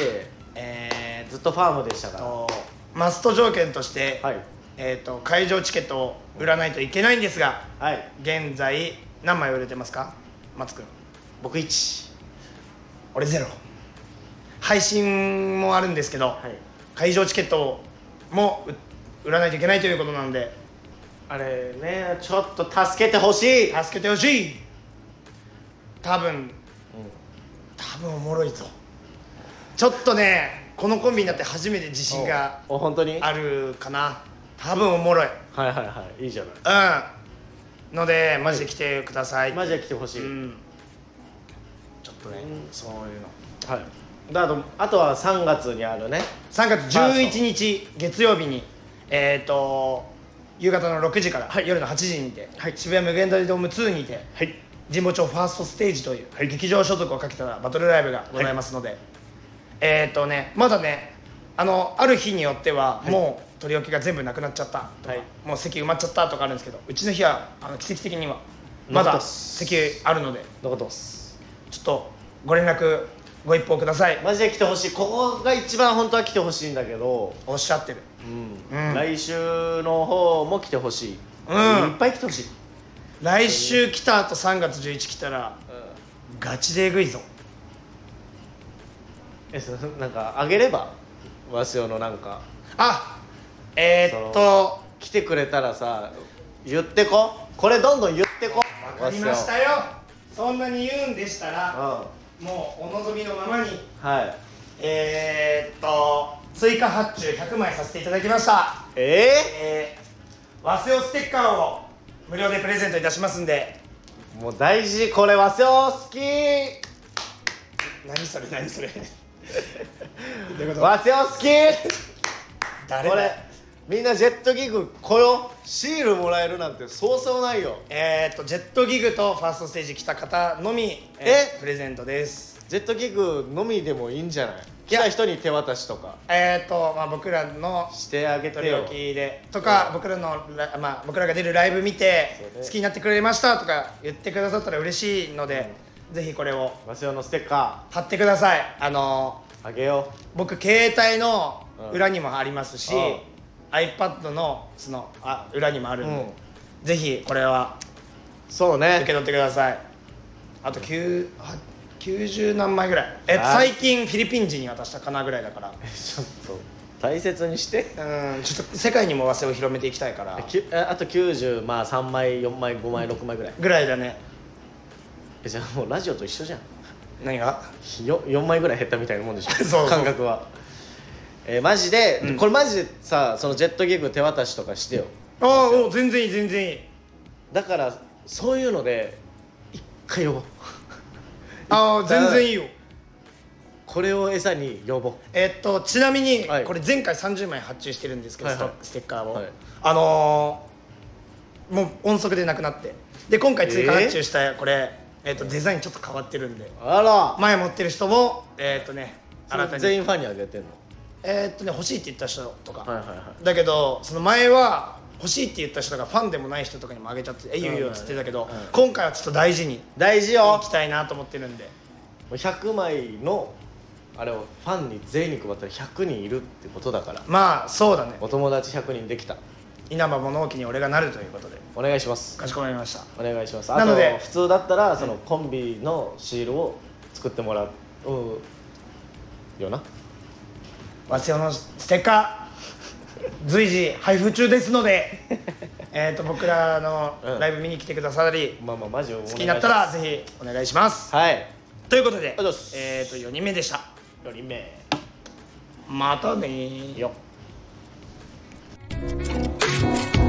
えー、ずっとファームでしたから。とマスト条件として、はい。えー、と会場チケットを売らないといけないんですがはい。現在何枚売れてますか？松くん。僕1俺ゼロ。配信もあるんですけど、はい。会場チケットもう売らないといけないということなんであれねちょっと助けてほしい。助けてほしい。多分。多分おもろいぞ。ちょっとねこのコンビになって初めて自信がお本当に？はいあるかな。多分おもろい。はいはいい。いじゃない。うん。のでマジで来てください、マジで来てほしい、うん。ちょっとね、うん。そういうの。はい。であとあとは3月にあるね。3月11日月曜日にえっ、と夕方の6時から、夜の8時にて、渋谷無限大ドーム2にて、はい。神保町ファーストステージという、劇場所属をかけたバトルライブがございますので、えっ、とねまだねあのある日によっては、もう取り置きが全部なくなっちゃったとか、はい。もう席埋まっちゃったとかあるんですけどうちの日はあの奇跡的にはまだ席あるので残ってます。ちょっとご連絡ご一報ください。マジで来てほしい。ここが一番本当は来てほしいんだけど。おっしゃってるうん、うん来週の方も来てほしい、うん。いっぱい来てほしい、来週来た後3月11来たらガチでえぐいぞ。えそなんかあげれば？わしおのなんか。あえー、っと。来てくれたらさ言ってこ。これどんどん言ってこ。わかりましたよ。そんなに言うんでしたらわもうお望みのままに。はい。えー、っと追加発注100枚させていただきました。ええー、和セオステッカーを無料でプレゼントいたしますんで。ー、もう大事これわせお好き。何それ何それ。どういうこと？わせお好き。誰だ？これみんなジェットギグ来よシールもらえるなんてそうそうないよ。えー、っとジェットギグとファーストステージ来た方のみ、えーえ？プレゼントです。ジェットギグのみでもいいんじゃない？来た人に手渡しとか。えー、っと、まあ、僕らのしてあげてよ。取り置きで。とか僕らのラ、まあ、僕らが出るライブ見て好きになってくれましたとか言ってくださったら嬉しいので、ぜひこれをわせおのステッカ貼ってください。あのーあげよ僕携帯の裏にもありますし、うん。iPad のそのあ裏にもあうるんで、うん。ぜひこれはそうね。受け取ってください。あと9は90何枚ぐらい。えはい最近フィリピン人に渡したかなぐらいだから。ちょっと大切にして。うんちょっと世界にも和製を広めていきたいから。きゅえあと90まあ3枚4枚5枚6枚ぐらい。ぐらいだね。えじゃあもうラジオと一緒じゃん。何が？よ4枚ぐらい減ったみたいなもんでしょ。そう。感覚は。えーマジで、うん。これマジでさそのジェットギグ手渡しとかしてよ。ああお全然いい全然いい。だからそういうので一回呼ぼうああ全然いいよ。これを餌に呼ぼう。えっとちなみに、はい。これ前回30枚発注してるんですけど、はいはい。ステッカーを、はい。あのーもう音速でなくなって。で今回追加発注したこれ、えっとデザインちょっと変わってるんで。あら。前持ってる人もえっとね新たに。全員ファンにあげてんの？えっとね欲しいって言った人とか、はいはいはい。だけどその前は欲しいって言った人がファンでもない人とかにもあげちゃって「えいいよいいよ」っつってたけど、今回はちょっと大事に大事いよきたいなと思ってるんで。もう100枚のあれをファンに全員に配ったら100人いるってことだから。まあそうだね。お友達100人できた。稲葉物置に俺がなるということで。お願いします。かしこまりました。お願いします。なのであと普通だったらそのコンビのシールを作ってもらうよな。和製のステッカー随時配布中ですので えーと僕らのうん。ライブ見に来てくださり、まあまあマジ好好きになったらぜひお願いします。はい。ということでえーと4人目でした。4人目。またねー。よっ